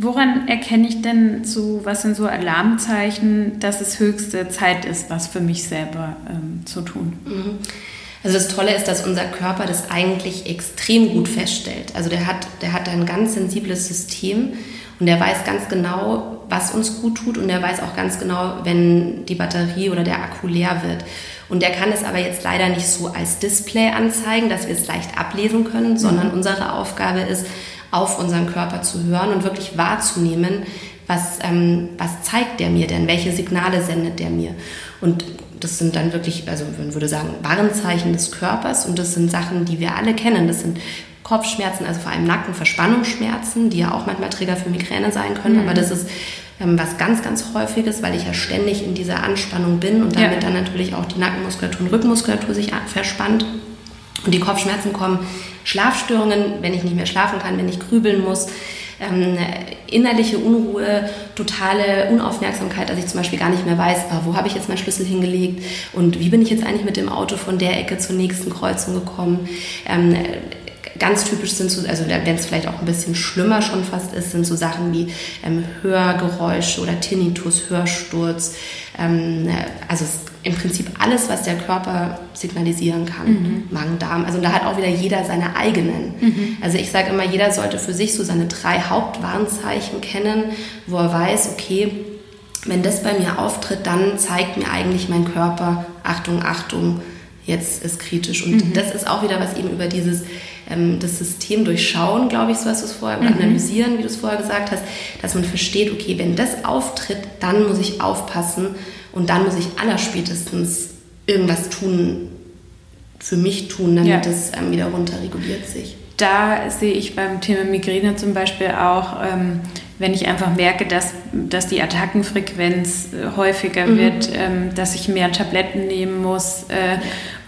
Woran erkenne ich denn so, was sind so Alarmzeichen, dass es höchste Zeit ist, was für mich selber ähm, zu tun? Mhm. Also das Tolle ist, dass unser Körper das eigentlich extrem gut feststellt. Also der hat, der hat ein ganz sensibles System und der weiß ganz genau, was uns gut tut und der weiß auch ganz genau, wenn die Batterie oder der Akku leer wird. Und der kann es aber jetzt leider nicht so als Display anzeigen, dass wir es leicht ablesen können, sondern mhm. unsere Aufgabe ist, auf unseren Körper zu hören und wirklich wahrzunehmen, was, ähm, was zeigt der mir denn, welche Signale sendet der mir. Und das sind dann wirklich, also man würde sagen, Warnzeichen des Körpers und das sind Sachen, die wir alle kennen. Das sind Kopfschmerzen, also vor allem Nackenverspannungsschmerzen, die ja auch manchmal Träger für Migräne sein können, mhm. aber das ist ähm, was ganz, ganz häufiges, weil ich ja ständig in dieser Anspannung bin und damit ja. dann natürlich auch die Nackenmuskulatur und Rückenmuskulatur sich verspannt und die Kopfschmerzen kommen Schlafstörungen, wenn ich nicht mehr schlafen kann, wenn ich grübeln muss, ähm, innerliche Unruhe, totale Unaufmerksamkeit, dass ich zum Beispiel gar nicht mehr weiß, ah, wo habe ich jetzt meinen Schlüssel hingelegt und wie bin ich jetzt eigentlich mit dem Auto von der Ecke zur nächsten Kreuzung gekommen. Ähm, ganz typisch sind so, also wenn es vielleicht auch ein bisschen schlimmer schon fast ist, sind so Sachen wie ähm, Hörgeräusche oder Tinnitus, Hörsturz. Ähm, also im Prinzip alles, was der Körper signalisieren kann. Mhm. Magen, Darm. Also da hat auch wieder jeder seine eigenen. Mhm. Also ich sage immer, jeder sollte für sich so seine drei Hauptwarnzeichen kennen, wo er weiß, okay, wenn das bei mir auftritt, dann zeigt mir eigentlich mein Körper, Achtung, Achtung, jetzt ist kritisch. Und mhm. das ist auch wieder was eben über dieses ähm, das System durchschauen, glaube ich, so hast du es vorher, oder mhm. analysieren, wie du es vorher gesagt hast, dass man versteht, okay, wenn das auftritt, dann muss ich aufpassen, und dann muss ich allerspätestens irgendwas tun, für mich tun, damit ja. es ähm, wieder runter reguliert sich. Da sehe ich beim Thema Migräne zum Beispiel auch, ähm, wenn ich einfach merke, dass, dass die Attackenfrequenz äh, häufiger mhm. wird, ähm, dass ich mehr Tabletten nehmen muss äh,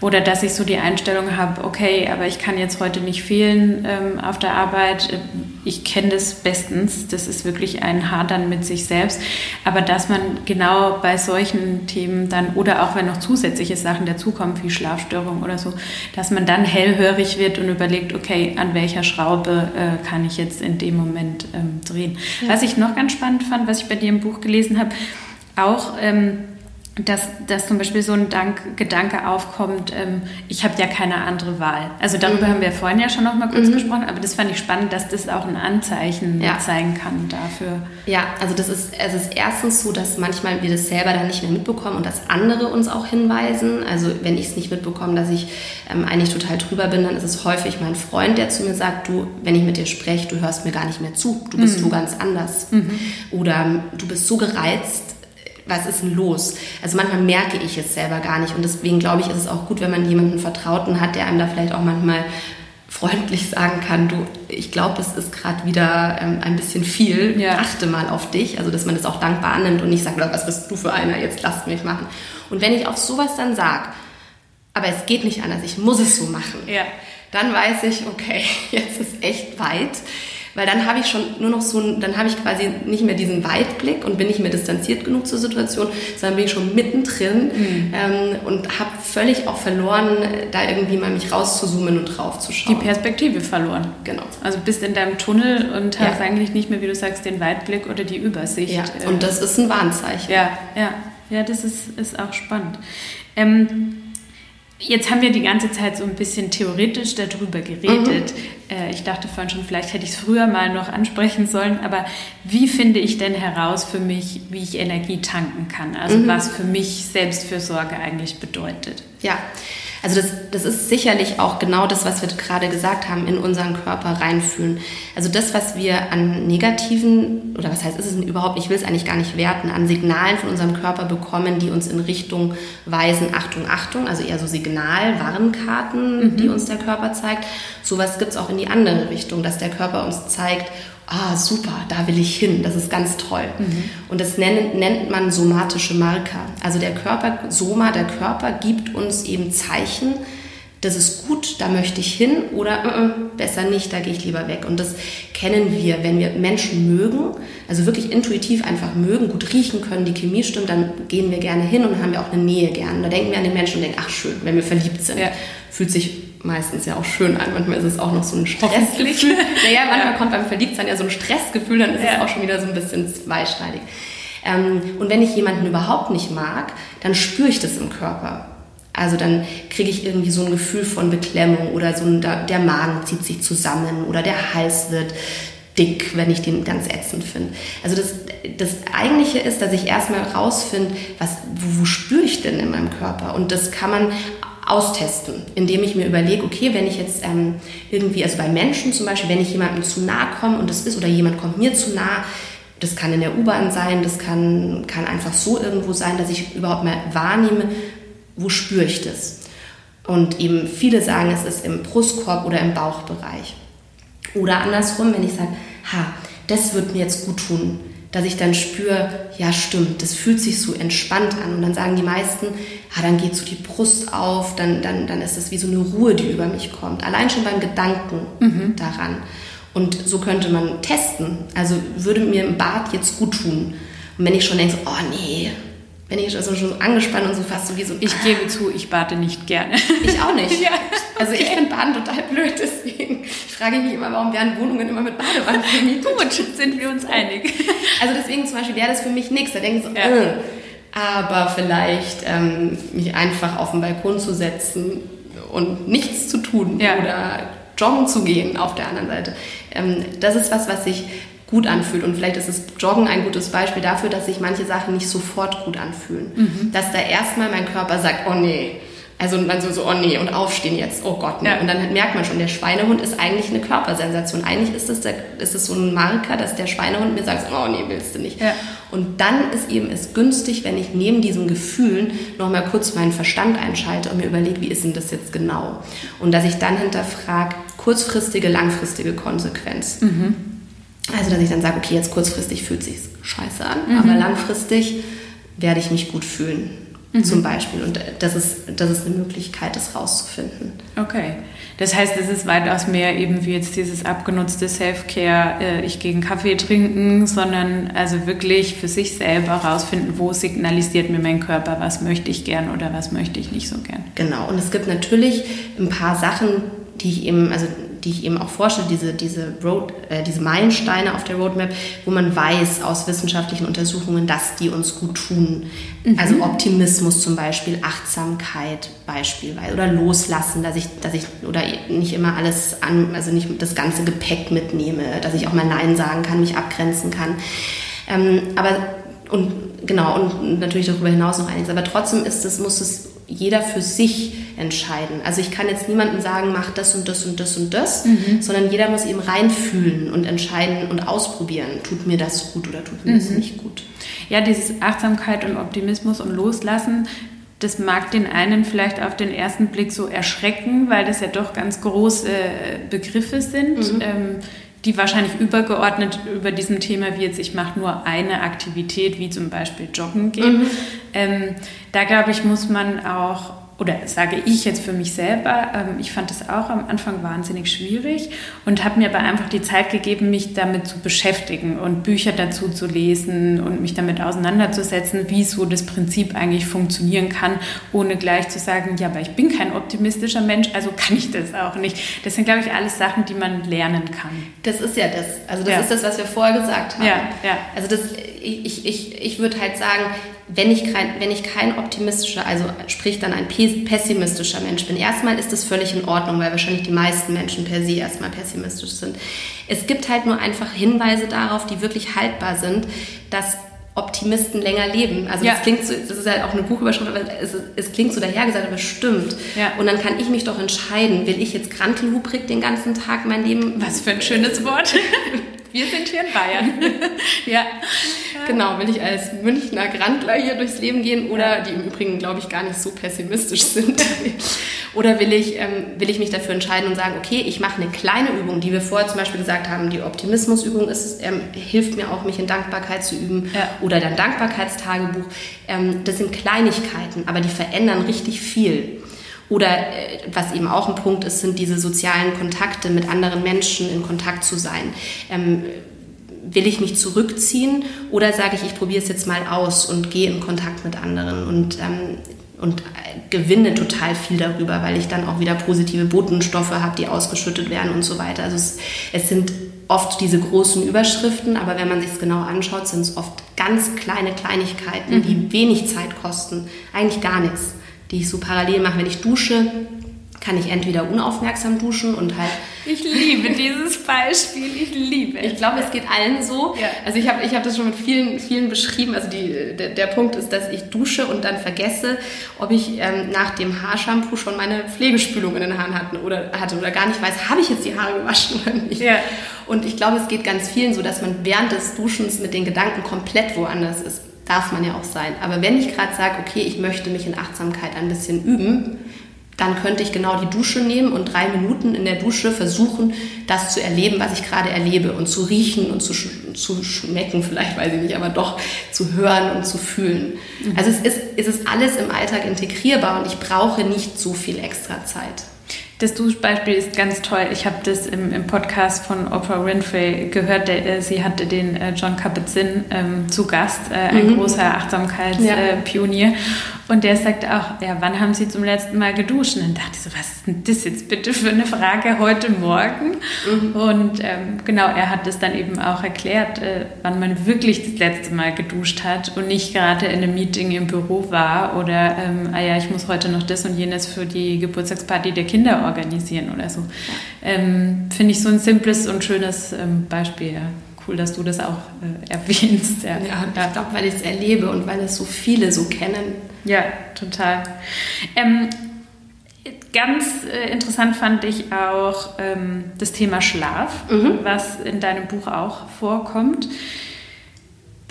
oder dass ich so die Einstellung habe, okay, aber ich kann jetzt heute nicht fehlen ähm, auf der Arbeit. Ich kenne das bestens. Das ist wirklich ein Hadern mit sich selbst. Aber dass man genau bei solchen Themen dann oder auch wenn noch zusätzliche Sachen dazukommen, wie Schlafstörung oder so, dass man dann hellhörig wird und überlegt, okay, an welcher Schraube äh, kann ich jetzt in dem Moment ähm, drehen. Ja. Was ich noch ganz spannend fand, was ich bei dir im Buch gelesen habe, auch ähm, dass, dass zum Beispiel so ein Dank, Gedanke aufkommt, ähm, ich habe ja keine andere Wahl. Also darüber mhm. haben wir vorhin ja schon noch mal kurz mhm. gesprochen, aber das fand ich spannend, dass das auch ein Anzeichen ja. zeigen kann dafür. Ja, also das ist, es ist erstens so, dass manchmal wir das selber dann nicht mehr mitbekommen und dass andere uns auch hinweisen. Also wenn ich es nicht mitbekomme, dass ich ähm, eigentlich total drüber bin, dann ist es häufig mein Freund, der zu mir sagt, du, wenn ich mit dir spreche, du hörst mir gar nicht mehr zu, du bist mhm. so ganz anders. Mhm. Oder du bist so gereizt, was ist denn los? Also manchmal merke ich es selber gar nicht und deswegen glaube ich, ist es auch gut, wenn man jemanden Vertrauten hat, der einem da vielleicht auch manchmal freundlich sagen kann, du, ich glaube, es ist gerade wieder ähm, ein bisschen viel, ja. achte mal auf dich, also dass man das auch dankbar annimmt und nicht sagt, was bist du für einer, jetzt lasst mich machen. Und wenn ich auf sowas dann sage, aber es geht nicht anders, ich muss es so machen, ja. dann weiß ich, okay, jetzt ist echt weit weil dann habe ich schon nur noch so, dann habe ich quasi nicht mehr diesen Weitblick und bin nicht mehr distanziert genug zur Situation, sondern bin ich schon mittendrin mhm. ähm, und habe völlig auch verloren, da irgendwie mal mich rauszuzoomen und drauf zu schauen. Die Perspektive verloren. Genau. Also bist in deinem Tunnel und hast ja. eigentlich nicht mehr, wie du sagst, den Weitblick oder die Übersicht. Ja, und das ist ein Warnzeichen. Ja, ja, ja, das ist, ist auch spannend. Ähm, Jetzt haben wir die ganze Zeit so ein bisschen theoretisch darüber geredet. Mhm. Äh, ich dachte vorhin schon, vielleicht hätte ich es früher mal noch ansprechen sollen, aber wie finde ich denn heraus für mich, wie ich Energie tanken kann? Also mhm. was für mich Selbstfürsorge eigentlich bedeutet? Ja, also das, das ist sicherlich auch genau das, was wir gerade gesagt haben, in unseren Körper reinfühlen. Also das, was wir an negativen, oder was heißt, ist es überhaupt, ich will es eigentlich gar nicht werten, an Signalen von unserem Körper bekommen, die uns in Richtung weisen, Achtung, Achtung, also eher so Signal-Warnkarten, mhm. die uns der Körper zeigt. Sowas gibt es auch in die andere Richtung, dass der Körper uns zeigt, ah, super, da will ich hin, das ist ganz toll. Mhm. Und das nennt, nennt man somatische Marker. Also der Körper, Soma, der Körper gibt uns eben Zeichen, das ist gut, da möchte ich hin oder äh, äh, besser nicht, da gehe ich lieber weg. Und das kennen wir, wenn wir Menschen mögen, also wirklich intuitiv einfach mögen, gut riechen können, die Chemie stimmt, dann gehen wir gerne hin und haben wir auch eine Nähe gern. Da denken wir an den Menschen und denken, ach schön, wenn wir verliebt sind. Ja. Fühlt sich meistens ja auch schön an. Manchmal ist es auch noch so ein Stressgefühl. naja, manchmal ja. kommt beim Verliebtsein ja so ein Stressgefühl, dann ist ja. es auch schon wieder so ein bisschen zweischneidig. Ähm, und wenn ich jemanden überhaupt nicht mag, dann spüre ich das im Körper. Also dann kriege ich irgendwie so ein Gefühl von Beklemmung oder so ein, der Magen zieht sich zusammen oder der Hals wird dick, wenn ich den ganz ätzend finde. Also das, das Eigentliche ist, dass ich erstmal rausfinde, was, wo, wo spüre ich denn in meinem Körper? Und das kann man austesten, indem ich mir überlege, okay, wenn ich jetzt ähm, irgendwie, also bei Menschen zum Beispiel, wenn ich jemandem zu nahe komme und das ist, oder jemand kommt mir zu nahe, das kann in der U-Bahn sein, das kann, kann einfach so irgendwo sein, dass ich überhaupt mal wahrnehme, wo spüre ich das. Und eben viele sagen, es ist im Brustkorb oder im Bauchbereich. Oder andersrum, wenn ich sage, ha, das wird mir jetzt gut tun, dass ich dann spüre, ja stimmt, das fühlt sich so entspannt an. Und dann sagen die meisten, ah, dann geht so die Brust auf, dann, dann, dann ist das wie so eine Ruhe, die über mich kommt. Allein schon beim Gedanken mhm. daran. Und so könnte man testen. Also würde mir im Bad jetzt gut tun. Und wenn ich schon denke, oh nee, wenn ich also schon angespannt und so fast so wie so. Ich gebe zu, ich bade nicht gerne. Ich auch nicht. ja, also ich finde Baden total blöd, deswegen frage ich mich immer, warum werden Wohnungen immer mit Badewanne vermietet? Gut, sind wir uns einig. Also deswegen zum Beispiel wäre das für mich nichts. Da denke ich so, ja. äh. aber vielleicht ähm, mich einfach auf den Balkon zu setzen und nichts zu tun ja. oder joggen zu gehen auf der anderen Seite. Ähm, das ist was, was ich gut anfühlt. Und vielleicht ist das Joggen ein gutes Beispiel dafür, dass sich manche Sachen nicht sofort gut anfühlen. Mhm. Dass da erstmal mein Körper sagt, oh nee. Also dann so, so, oh nee, und aufstehen jetzt, oh Gott, nee. Ja. Und dann merkt man schon, der Schweinehund ist eigentlich eine Körpersensation. Eigentlich ist es, der, ist es so ein Marker, dass der Schweinehund mir sagt, oh nee, willst du nicht. Ja. Und dann ist eben es günstig, wenn ich neben diesen Gefühlen nochmal kurz meinen Verstand einschalte und mir überlege, wie ist denn das jetzt genau? Und dass ich dann hinterfrage, kurzfristige, langfristige Konsequenz. Mhm. Also, dass ich dann sage, okay, jetzt kurzfristig fühlt sich scheiße an, mhm. aber langfristig werde ich mich gut fühlen. Mhm. Zum Beispiel. Und das ist, das ist eine Möglichkeit, das rauszufinden. Okay. Das heißt, es ist weitaus mehr eben wie jetzt dieses abgenutzte Self-Care, äh, ich gehe einen Kaffee trinken, sondern also wirklich für sich selber rausfinden, wo signalisiert mir mein Körper, was möchte ich gern oder was möchte ich nicht so gern. Genau. Und es gibt natürlich ein paar Sachen, die ich eben, also die ich eben auch vorstelle, diese, diese, Road, äh, diese Meilensteine auf der Roadmap, wo man weiß aus wissenschaftlichen Untersuchungen, dass die uns gut tun. Mhm. Also Optimismus zum Beispiel, Achtsamkeit beispielsweise oder Loslassen, dass ich, dass ich oder nicht immer alles an, also nicht das ganze Gepäck mitnehme, dass ich auch mal Nein sagen kann, mich abgrenzen kann. Ähm, aber und genau, und natürlich darüber hinaus noch einiges. Aber trotzdem ist es, muss es jeder für sich entscheiden. Also ich kann jetzt niemandem sagen, mach das und das und das und das, mhm. sondern jeder muss eben reinfühlen und entscheiden und ausprobieren, tut mir das gut oder tut mir mhm. das nicht gut. Ja, dieses Achtsamkeit und Optimismus und Loslassen, das mag den einen vielleicht auf den ersten Blick so erschrecken, weil das ja doch ganz große Begriffe sind. Mhm. Ähm, die wahrscheinlich übergeordnet über diesem Thema, wie jetzt ich mache nur eine Aktivität, wie zum Beispiel Joggen gehen. Mhm. Ähm, da glaube ich, muss man auch oder sage ich jetzt für mich selber, ähm, ich fand es auch am Anfang wahnsinnig schwierig und habe mir aber einfach die Zeit gegeben, mich damit zu beschäftigen und Bücher dazu zu lesen und mich damit auseinanderzusetzen, wie so das Prinzip eigentlich funktionieren kann, ohne gleich zu sagen, ja, aber ich bin kein optimistischer Mensch, also kann ich das auch nicht. Das sind, glaube ich, alles Sachen, die man lernen kann. Das ist ja das. Also das ja. ist das, was wir vorher gesagt haben. Ja, ja. Also das, ich, ich, ich würde halt sagen, wenn ich, kein, wenn ich kein optimistischer, also sprich dann ein pessimistischer Mensch bin, erstmal ist das völlig in Ordnung, weil wahrscheinlich die meisten Menschen per se erstmal pessimistisch sind. Es gibt halt nur einfach Hinweise darauf, die wirklich haltbar sind, dass Optimisten länger leben. Also ja. das klingt so, das ist halt auch eine Buchüberschrift, aber es, es klingt so dahergesagt, aber stimmt. Ja. Und dann kann ich mich doch entscheiden, will ich jetzt grantelhubrig den ganzen Tag mein Leben... Was für ein schönes Wort. Wir sind hier in Bayern. ja. Genau, will ich als Münchner Grandler hier durchs Leben gehen oder die im Übrigen, glaube ich, gar nicht so pessimistisch sind. oder will ich, ähm, will ich mich dafür entscheiden und sagen, okay, ich mache eine kleine Übung, die wir vorher zum Beispiel gesagt haben, die Optimismusübung ist, ähm, hilft mir auch, mich in Dankbarkeit zu üben ja. oder dein Dankbarkeitstagebuch. Ähm, das sind Kleinigkeiten, aber die verändern richtig viel. Oder äh, was eben auch ein Punkt ist, sind diese sozialen Kontakte mit anderen Menschen in Kontakt zu sein. Ähm, will ich mich zurückziehen oder sage ich, ich probiere es jetzt mal aus und gehe in Kontakt mit anderen und, ähm, und äh, gewinne total viel darüber, weil ich dann auch wieder positive Botenstoffe habe, die ausgeschüttet werden und so weiter. Also es, es sind oft diese großen Überschriften, aber wenn man sich es genau anschaut, sind es oft ganz kleine Kleinigkeiten, mhm. die wenig Zeit kosten, eigentlich gar nichts die ich so parallel mache. Wenn ich dusche, kann ich entweder unaufmerksam duschen und halt. Ich liebe dieses Beispiel, ich liebe es. Ich glaube, es geht allen so. Ja. Also ich habe ich hab das schon mit vielen, vielen beschrieben. Also die, der, der Punkt ist, dass ich dusche und dann vergesse, ob ich ähm, nach dem Haarshampoo schon meine Pflegespülung in den Haaren hatte oder, hatte oder gar nicht weiß, habe ich jetzt die Haare gewaschen oder nicht. Ja. Und ich glaube, es geht ganz vielen so, dass man während des Duschens mit den Gedanken komplett woanders ist darf man ja auch sein. Aber wenn ich gerade sage, okay, ich möchte mich in Achtsamkeit ein bisschen üben, dann könnte ich genau die Dusche nehmen und drei Minuten in der Dusche versuchen, das zu erleben, was ich gerade erlebe und zu riechen und zu, zu schmecken, vielleicht weiß ich nicht, aber doch zu hören und zu fühlen. Mhm. Also es ist, es ist alles im Alltag integrierbar und ich brauche nicht so viel extra Zeit. Das Duschbeispiel ist ganz toll. Ich habe das im, im, Podcast von Oprah Winfrey gehört. Der, äh, sie hatte den äh, John Kabat-Zinn ähm, zu Gast, äh, ein mhm. großer Achtsamkeitspionier. Ja. Und der sagt auch, ja, wann haben Sie zum letzten Mal geduscht? Und dann dachte ich so, was ist denn das jetzt bitte für eine Frage heute Morgen? Mhm. Und ähm, genau, er hat das dann eben auch erklärt, äh, wann man wirklich das letzte Mal geduscht hat und nicht gerade in einem Meeting im Büro war oder, ähm, ah ja, ich muss heute noch das und jenes für die Geburtstagsparty der Kinder organisieren oder so. Ähm, Finde ich so ein simples und schönes ähm, Beispiel, ja cool, dass du das auch äh, erwähnst. Ja, ja ich glaube, weil ich es erlebe und weil es so viele so kennen. Ja, total. Ähm, ganz äh, interessant fand ich auch ähm, das Thema Schlaf, mhm. was in deinem Buch auch vorkommt.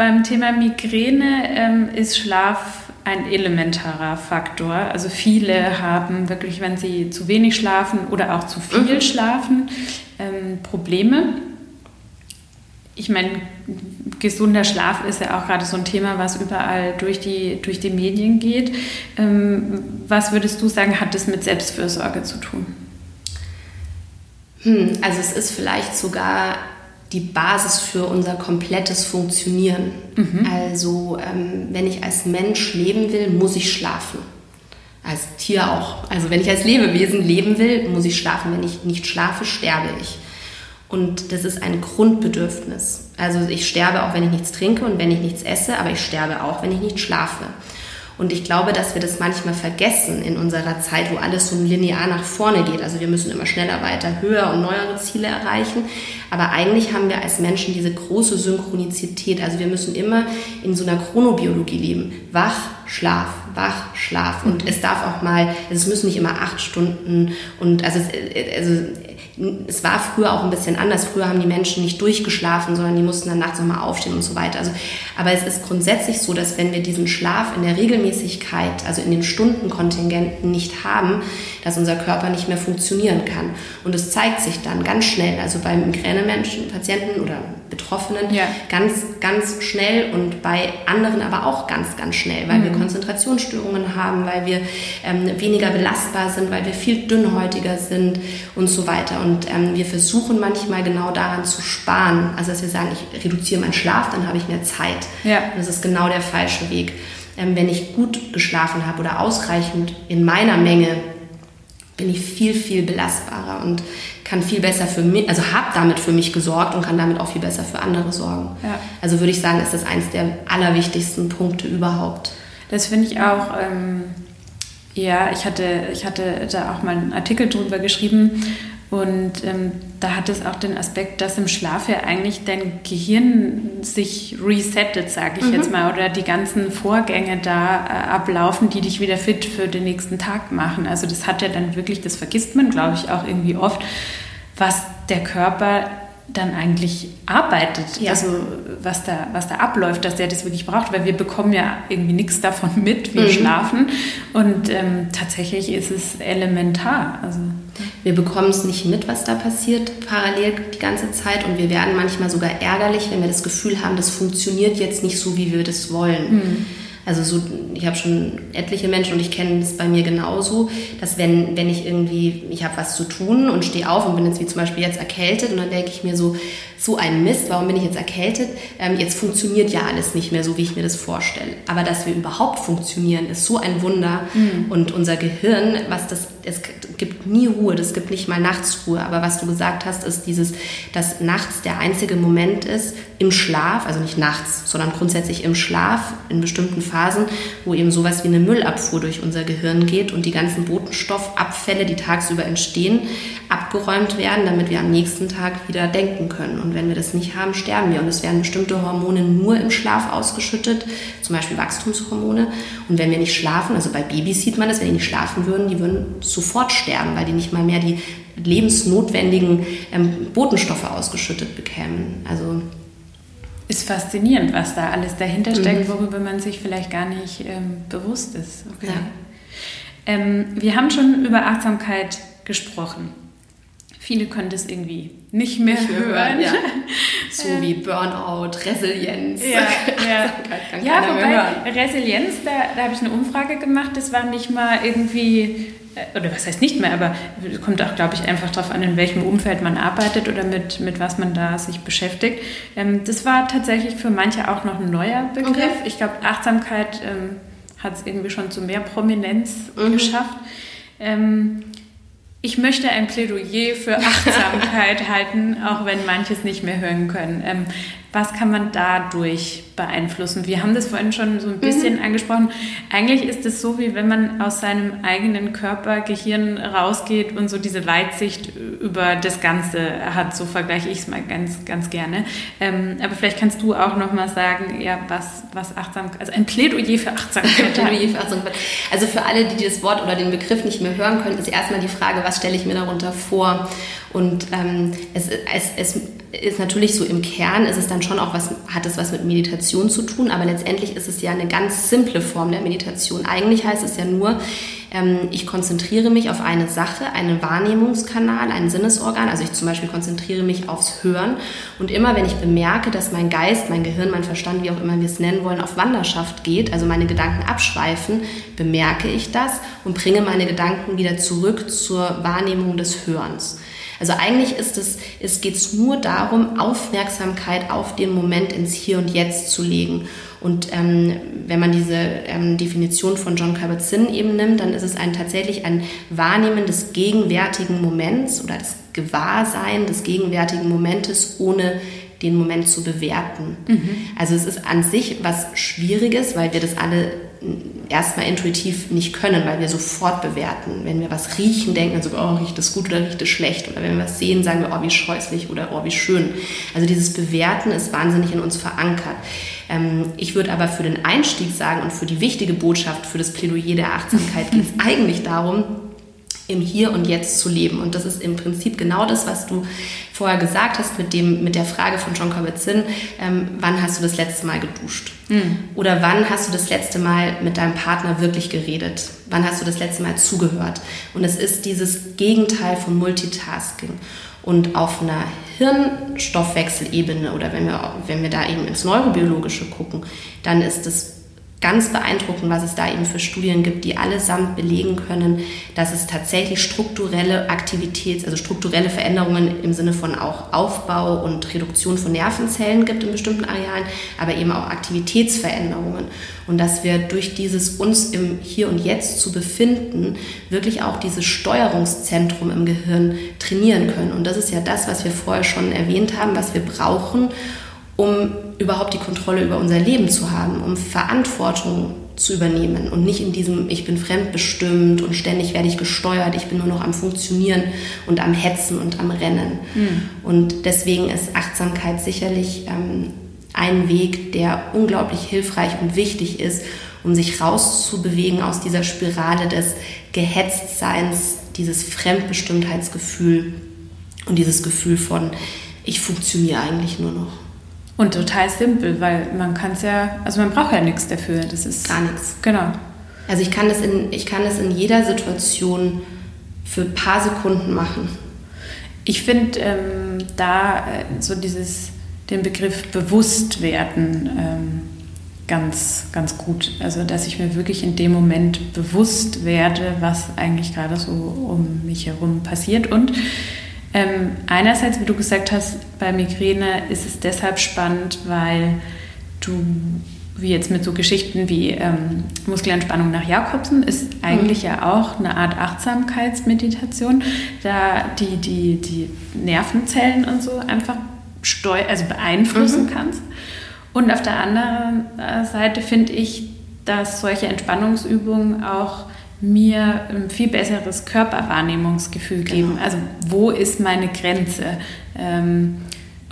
Beim Thema Migräne ähm, ist Schlaf ein elementarer Faktor. Also viele haben wirklich, wenn sie zu wenig schlafen oder auch zu viel mhm. schlafen, ähm, Probleme ich meine, gesunder Schlaf ist ja auch gerade so ein Thema, was überall durch die, durch die Medien geht. Ähm, was würdest du sagen, hat das mit Selbstfürsorge zu tun? Hm, also es ist vielleicht sogar die Basis für unser komplettes Funktionieren. Mhm. Also ähm, wenn ich als Mensch leben will, muss ich schlafen. als Tier auch. Also wenn ich als Lebewesen leben will, muss ich schlafen. Wenn ich nicht schlafe, sterbe ich. Und das ist ein Grundbedürfnis. Also ich sterbe auch, wenn ich nichts trinke und wenn ich nichts esse, aber ich sterbe auch, wenn ich nicht schlafe. Und ich glaube, dass wir das manchmal vergessen in unserer Zeit, wo alles so linear nach vorne geht. Also wir müssen immer schneller, weiter, höher und neuere Ziele erreichen. Aber eigentlich haben wir als Menschen diese große Synchronizität. Also wir müssen immer in so einer Chronobiologie leben. Wach, Schlaf, wach, Schlaf. Und es darf auch mal, es müssen nicht immer acht Stunden und also, also es war früher auch ein bisschen anders. Früher haben die Menschen nicht durchgeschlafen, sondern die mussten dann nachts nochmal aufstehen und so weiter. Also, aber es ist grundsätzlich so, dass wenn wir diesen Schlaf in der Regelmäßigkeit, also in den Stundenkontingenten nicht haben, dass unser Körper nicht mehr funktionieren kann. Und es zeigt sich dann ganz schnell, also bei Migränemenschen, Patienten oder Betroffenen, ja. ganz, ganz schnell und bei anderen aber auch ganz, ganz schnell, weil mhm. wir Konzentrationsstörungen haben, weil wir ähm, weniger belastbar sind, weil wir viel dünnhäutiger sind und so weiter. Und ähm, wir versuchen manchmal genau daran zu sparen. Also, dass wir sagen, ich reduziere meinen Schlaf, dann habe ich mehr Zeit. Ja. Und das ist genau der falsche Weg. Ähm, wenn ich gut geschlafen habe oder ausreichend in meiner Menge, bin ich viel, viel belastbarer und kann viel besser für mich, also habe damit für mich gesorgt und kann damit auch viel besser für andere sorgen. Ja. Also würde ich sagen, ist das eins der allerwichtigsten Punkte überhaupt. Das finde ich auch. Ähm, ja, ich hatte, ich hatte da auch mal einen Artikel drüber geschrieben und ähm, da hat es auch den Aspekt, dass im Schlaf ja eigentlich dein Gehirn sich resettet, sage ich mhm. jetzt mal, oder die ganzen Vorgänge da äh, ablaufen, die dich wieder fit für den nächsten Tag machen. Also das hat ja dann wirklich, das vergisst man, glaube ich, auch irgendwie oft, was der Körper dann eigentlich arbeitet, ja. also was da, was da abläuft, dass der das wirklich braucht, weil wir bekommen ja irgendwie nichts davon mit, wir mhm. schlafen und ähm, tatsächlich ist es elementar. Also. Wir bekommen es nicht mit, was da passiert parallel die ganze Zeit und wir werden manchmal sogar ärgerlich, wenn wir das Gefühl haben, das funktioniert jetzt nicht so, wie wir das wollen. Mhm. Also so, ich habe schon etliche Menschen und ich kenne es bei mir genauso, dass wenn, wenn ich irgendwie, ich habe was zu tun und stehe auf und bin jetzt wie zum Beispiel jetzt erkältet und dann denke ich mir so, so ein Mist, warum bin ich jetzt erkältet? Ähm, jetzt funktioniert ja alles nicht mehr so, wie ich mir das vorstelle. Aber dass wir überhaupt funktionieren, ist so ein Wunder mhm. und unser Gehirn, was das, es gibt nie Ruhe, das gibt nicht mal nachts Ruhe. Aber was du gesagt hast, ist dieses, dass nachts der einzige Moment ist, im Schlaf, also nicht nachts, sondern grundsätzlich im Schlaf, in bestimmten Phasen, wo eben sowas wie eine Müllabfuhr durch unser Gehirn geht und die ganzen Botenstoffabfälle, die tagsüber entstehen, abgeräumt werden, damit wir am nächsten Tag wieder denken können. Und wenn wir das nicht haben, sterben wir. Und es werden bestimmte Hormone nur im Schlaf ausgeschüttet, zum Beispiel Wachstumshormone. Und wenn wir nicht schlafen, also bei Babys sieht man das, wenn die nicht schlafen würden, die würden sofort sterben, weil die nicht mal mehr die lebensnotwendigen ähm, Botenstoffe ausgeschüttet bekämen. Also ist faszinierend, was da alles dahinter steckt, mhm. worüber man sich vielleicht gar nicht ähm, bewusst ist. Okay. Ja. Ähm, wir haben schon über Achtsamkeit gesprochen. Viele können das irgendwie nicht mehr nicht hören. Ja. So ähm, wie Burnout, Resilienz. Ja, ja. ja wobei hören. Resilienz, da, da habe ich eine Umfrage gemacht, das war nicht mal irgendwie oder was heißt nicht mehr, aber kommt auch, glaube ich, einfach darauf an, in welchem Umfeld man arbeitet oder mit, mit was man da sich beschäftigt. Ähm, das war tatsächlich für manche auch noch ein neuer Begriff. Okay. Ich glaube, Achtsamkeit ähm, hat es irgendwie schon zu mehr Prominenz mhm. geschafft. Ähm, ich möchte ein Plädoyer für Achtsamkeit halten, auch wenn manches nicht mehr hören können. Was kann man dadurch beeinflussen? Wir haben das vorhin schon so ein bisschen mhm. angesprochen. Eigentlich ist es so, wie wenn man aus seinem eigenen Körper, Gehirn rausgeht und so diese Weitsicht über das Ganze hat. So vergleiche ich es mal ganz, ganz gerne. Ähm, aber vielleicht kannst du auch noch mal sagen, ja, was, was Achtsamkeit, also ein Plädoyer für Achtsamkeit. Plädoyer für Achtsamkeit. Also für alle, die das Wort oder den Begriff nicht mehr hören können, ist erstmal die Frage, was stelle ich mir darunter vor? Und ähm, es, es, es ist natürlich so im Kern, ist es dann schon auch was, hat es was mit Meditation zu tun, aber letztendlich ist es ja eine ganz simple Form der Meditation. Eigentlich heißt es ja nur, ähm, ich konzentriere mich auf eine Sache, einen Wahrnehmungskanal, ein Sinnesorgan. Also ich zum Beispiel konzentriere mich aufs Hören und immer wenn ich bemerke, dass mein Geist, mein Gehirn, mein Verstand, wie auch immer wir es nennen wollen, auf Wanderschaft geht, also meine Gedanken abschweifen, bemerke ich das und bringe meine Gedanken wieder zurück zur Wahrnehmung des Hörens. Also eigentlich ist es, es geht es nur darum, Aufmerksamkeit auf den Moment ins Hier und Jetzt zu legen. Und ähm, wenn man diese ähm, Definition von John Kabat-Zinn eben nimmt, dann ist es ein tatsächlich ein Wahrnehmen des gegenwärtigen Moments oder das Gewahrsein des gegenwärtigen Momentes, ohne den Moment zu bewerten. Mhm. Also es ist an sich was Schwieriges, weil wir das alle erstmal intuitiv nicht können, weil wir sofort bewerten. Wenn wir was riechen, denken wir so, oh, riecht das gut oder riecht das schlecht? Oder wenn wir was sehen, sagen wir, oh, wie scheußlich oder oh, wie schön. Also dieses Bewerten ist wahnsinnig in uns verankert. Ähm, ich würde aber für den Einstieg sagen und für die wichtige Botschaft, für das Plädoyer der Achtsamkeit geht es eigentlich darum, im Hier und Jetzt zu leben. Und das ist im Prinzip genau das, was du vorher gesagt hast mit, dem, mit der Frage von John Kabat-Zinn, ähm, wann hast du das letzte Mal geduscht? Mhm. Oder wann hast du das letzte Mal mit deinem Partner wirklich geredet? Wann hast du das letzte Mal zugehört? Und es ist dieses Gegenteil von Multitasking. Und auf einer Hirnstoffwechselebene oder wenn wir, wenn wir da eben ins Neurobiologische gucken, dann ist es ganz beeindruckend, was es da eben für Studien gibt, die allesamt belegen können, dass es tatsächlich strukturelle Aktivitäts-, also strukturelle Veränderungen im Sinne von auch Aufbau und Reduktion von Nervenzellen gibt in bestimmten Arealen, aber eben auch Aktivitätsveränderungen. Und dass wir durch dieses uns im Hier und Jetzt zu befinden, wirklich auch dieses Steuerungszentrum im Gehirn trainieren können. Und das ist ja das, was wir vorher schon erwähnt haben, was wir brauchen, um überhaupt die Kontrolle über unser Leben zu haben, um Verantwortung zu übernehmen und nicht in diesem ich bin fremdbestimmt und ständig werde ich gesteuert, ich bin nur noch am Funktionieren und am Hetzen und am Rennen. Mhm. Und deswegen ist Achtsamkeit sicherlich ähm, ein Weg, der unglaublich hilfreich und wichtig ist, um sich rauszubewegen aus dieser Spirale des Gehetztseins, dieses Fremdbestimmtheitsgefühl und dieses Gefühl von ich funktioniere eigentlich nur noch. Und total simpel, weil man kann es ja, also man braucht ja nichts dafür. Das ist gar nichts. Genau. Also ich kann das in, ich kann das in jeder Situation für ein paar Sekunden machen. Ich finde ähm, da äh, so dieses, den Begriff Bewusstwerden ähm, ganz, ganz gut. Also dass ich mir wirklich in dem Moment bewusst werde, was eigentlich gerade so um mich herum passiert und ähm, einerseits, wie du gesagt hast, bei Migräne ist es deshalb spannend, weil du, wie jetzt mit so Geschichten wie ähm, Muskelentspannung nach Jakobsen, ist eigentlich mhm. ja auch eine Art Achtsamkeitsmeditation, da die, die, die Nervenzellen und so einfach steu also beeinflussen mhm. kannst. Und auf der anderen äh, Seite finde ich, dass solche Entspannungsübungen auch mir ein viel besseres Körperwahrnehmungsgefühl geben. Genau. Also wo ist meine Grenze? Ähm,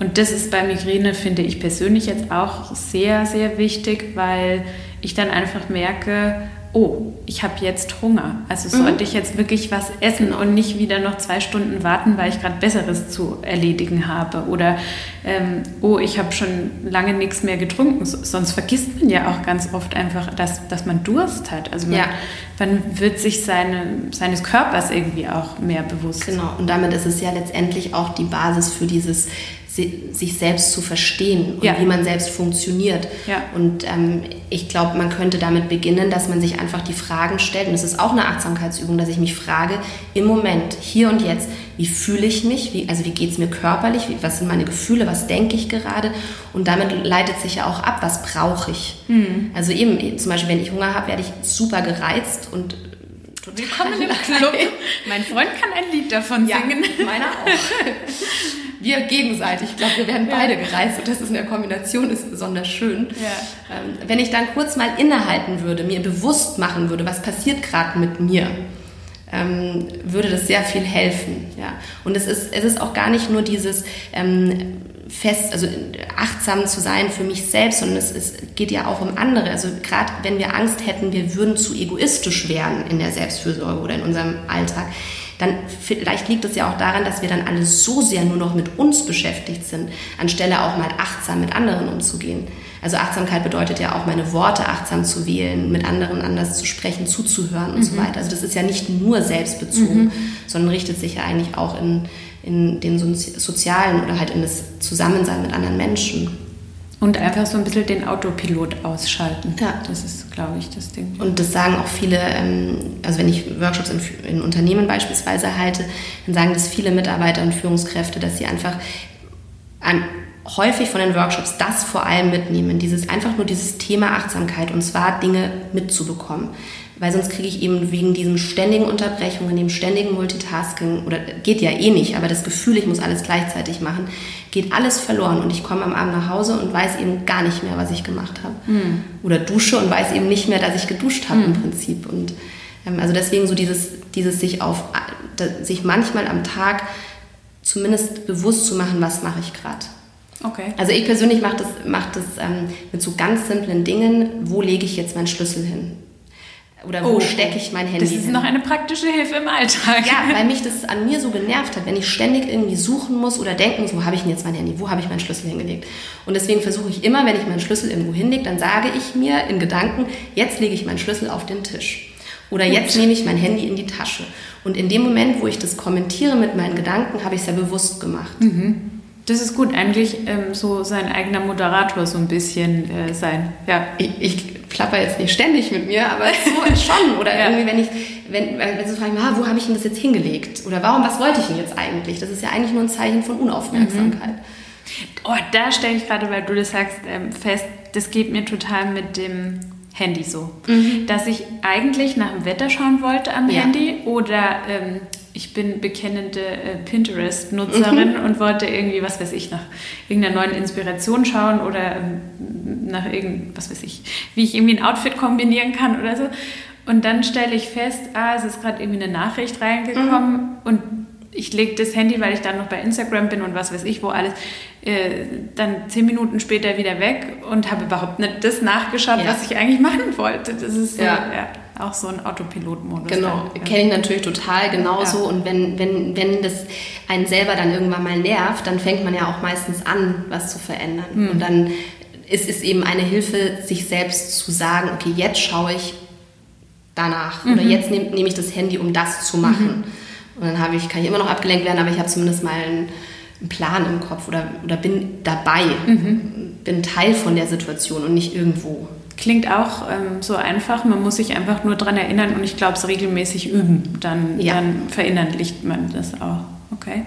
und das ist bei Migräne, finde ich persönlich jetzt auch sehr, sehr wichtig, weil ich dann einfach merke, oh, ich habe jetzt Hunger. Also mhm. sollte ich jetzt wirklich was essen und nicht wieder noch zwei Stunden warten, weil ich gerade Besseres zu erledigen habe. Oder ähm, oh, ich habe schon lange nichts mehr getrunken. Sonst vergisst man ja auch ganz oft einfach, dass, dass man Durst hat. Also man, ja. man wird sich seine, seines Körpers irgendwie auch mehr bewusst. Genau, und damit ist es ja letztendlich auch die Basis für dieses sich selbst zu verstehen und ja. wie man selbst funktioniert. Ja. Und ähm, ich glaube, man könnte damit beginnen, dass man sich einfach die Fragen stellt. Und es ist auch eine Achtsamkeitsübung, dass ich mich frage, im Moment, hier und jetzt, wie fühle ich mich? Wie, also wie geht es mir körperlich? Wie, was sind meine Gefühle? Was denke ich gerade? Und damit leitet sich ja auch ab, was brauche ich? Mhm. Also eben, zum Beispiel, wenn ich Hunger habe, werde ich super gereizt und Willkommen im Club. Mein Freund kann ein Lied davon singen. Ja, meiner auch. wir gegenseitig. Ich glaube, wir werden beide gereizt und das ist in der Kombination ist besonders schön. Ja. Ähm, wenn ich dann kurz mal innehalten würde, mir bewusst machen würde, was passiert gerade mit mir, ähm, würde das sehr viel helfen. Ja. Und es ist, es ist auch gar nicht nur dieses ähm, fest, also achtsam zu sein für mich selbst, sondern es, es geht ja auch um andere. Also gerade wenn wir Angst hätten, wir würden zu egoistisch werden in der Selbstfürsorge oder in unserem Alltag, dann vielleicht liegt es ja auch daran, dass wir dann alle so sehr nur noch mit uns beschäftigt sind, anstelle auch mal achtsam mit anderen umzugehen. Also Achtsamkeit bedeutet ja auch, meine Worte achtsam zu wählen, mit anderen anders zu sprechen, zuzuhören und mhm. so weiter. Also das ist ja nicht nur selbstbezogen, mhm. sondern richtet sich ja eigentlich auch in, in den sozialen oder halt in das Zusammensein mit anderen Menschen. Und einfach so ein bisschen den Autopilot ausschalten. Ja. Das ist, glaube ich, das Ding. Und das sagen auch viele, ähm, also wenn ich Workshops in, in Unternehmen beispielsweise halte, dann sagen das viele Mitarbeiter und Führungskräfte, dass sie einfach an, häufig von den Workshops das vor allem mitnehmen, dieses einfach nur dieses Thema Achtsamkeit und zwar Dinge mitzubekommen. Weil sonst kriege ich eben wegen diesen ständigen Unterbrechungen, dem ständigen Multitasking, oder geht ja eh nicht, aber das Gefühl, ich muss alles gleichzeitig machen, geht alles verloren und ich komme am Abend nach Hause und weiß eben gar nicht mehr, was ich gemacht habe. Mhm. Oder dusche und weiß eben nicht mehr, dass ich geduscht habe mhm. im Prinzip. Und ähm, also deswegen so dieses, dieses sich auf, sich manchmal am Tag zumindest bewusst zu machen, was mache ich gerade. Okay. Also ich persönlich mache das, mach das ähm, mit so ganz simplen Dingen, wo lege ich jetzt meinen Schlüssel hin? Oder wo oh, stecke ich mein Handy hin? Das ist hin? noch eine praktische Hilfe im Alltag. Ja, weil mich das an mir so genervt hat, wenn ich ständig irgendwie suchen muss oder denken muss, wo habe ich denn jetzt mein Handy, wo habe ich meinen Schlüssel hingelegt? Und deswegen versuche ich immer, wenn ich meinen Schlüssel irgendwo hinlege, dann sage ich mir in Gedanken, jetzt lege ich meinen Schlüssel auf den Tisch. Oder Gut. jetzt nehme ich mein Handy in die Tasche. Und in dem Moment, wo ich das kommentiere mit meinen Gedanken, habe ich es ja bewusst gemacht. Mhm. Das ist gut, eigentlich ähm, so sein eigener Moderator so ein bisschen äh, sein. Ja. Ich, ich plapper jetzt nicht ständig mit mir, aber so schon. Oder irgendwie, wenn ich, wenn, wenn sie fragen, ah, wo habe ich denn das jetzt hingelegt? Oder warum, was wollte ich denn jetzt eigentlich? Das ist ja eigentlich nur ein Zeichen von Unaufmerksamkeit. Mhm. Oh, da stelle ich gerade, weil du das sagst, ähm, fest, das geht mir total mit dem Handy so. Mhm. Dass ich eigentlich nach dem Wetter schauen wollte am ja. Handy oder ähm, ich bin bekennende äh, Pinterest-Nutzerin mhm. und wollte irgendwie, was weiß ich, nach irgendeiner neuen Inspiration schauen oder ähm, nach irgend, was weiß ich, wie ich irgendwie ein Outfit kombinieren kann oder so. Und dann stelle ich fest, ah, es ist gerade irgendwie eine Nachricht reingekommen mhm. und ich lege das Handy, weil ich dann noch bei Instagram bin und was weiß ich, wo alles, äh, dann zehn Minuten später wieder weg und habe überhaupt nicht das nachgeschaut, ja. was ich eigentlich machen wollte. Das ist so, ja. ja auch so ein Autopilot-Modus. Genau, ja. kenne ich natürlich total genauso. Und wenn, wenn, wenn das einen selber dann irgendwann mal nervt, dann fängt man ja auch meistens an, was zu verändern. Mhm. Und dann ist es eben eine Hilfe, sich selbst zu sagen, okay, jetzt schaue ich danach mhm. oder jetzt nehme nehm ich das Handy, um das zu machen. Mhm. Und dann habe ich, kann ich immer noch abgelenkt werden, aber ich habe zumindest mal einen, einen, Plan im Kopf oder, oder bin dabei, mhm. bin Teil von der Situation und nicht irgendwo. Klingt auch ähm, so einfach, man muss sich einfach nur daran erinnern und ich glaube, es regelmäßig üben, dann, ja. dann verinnerlicht man das auch. Okay.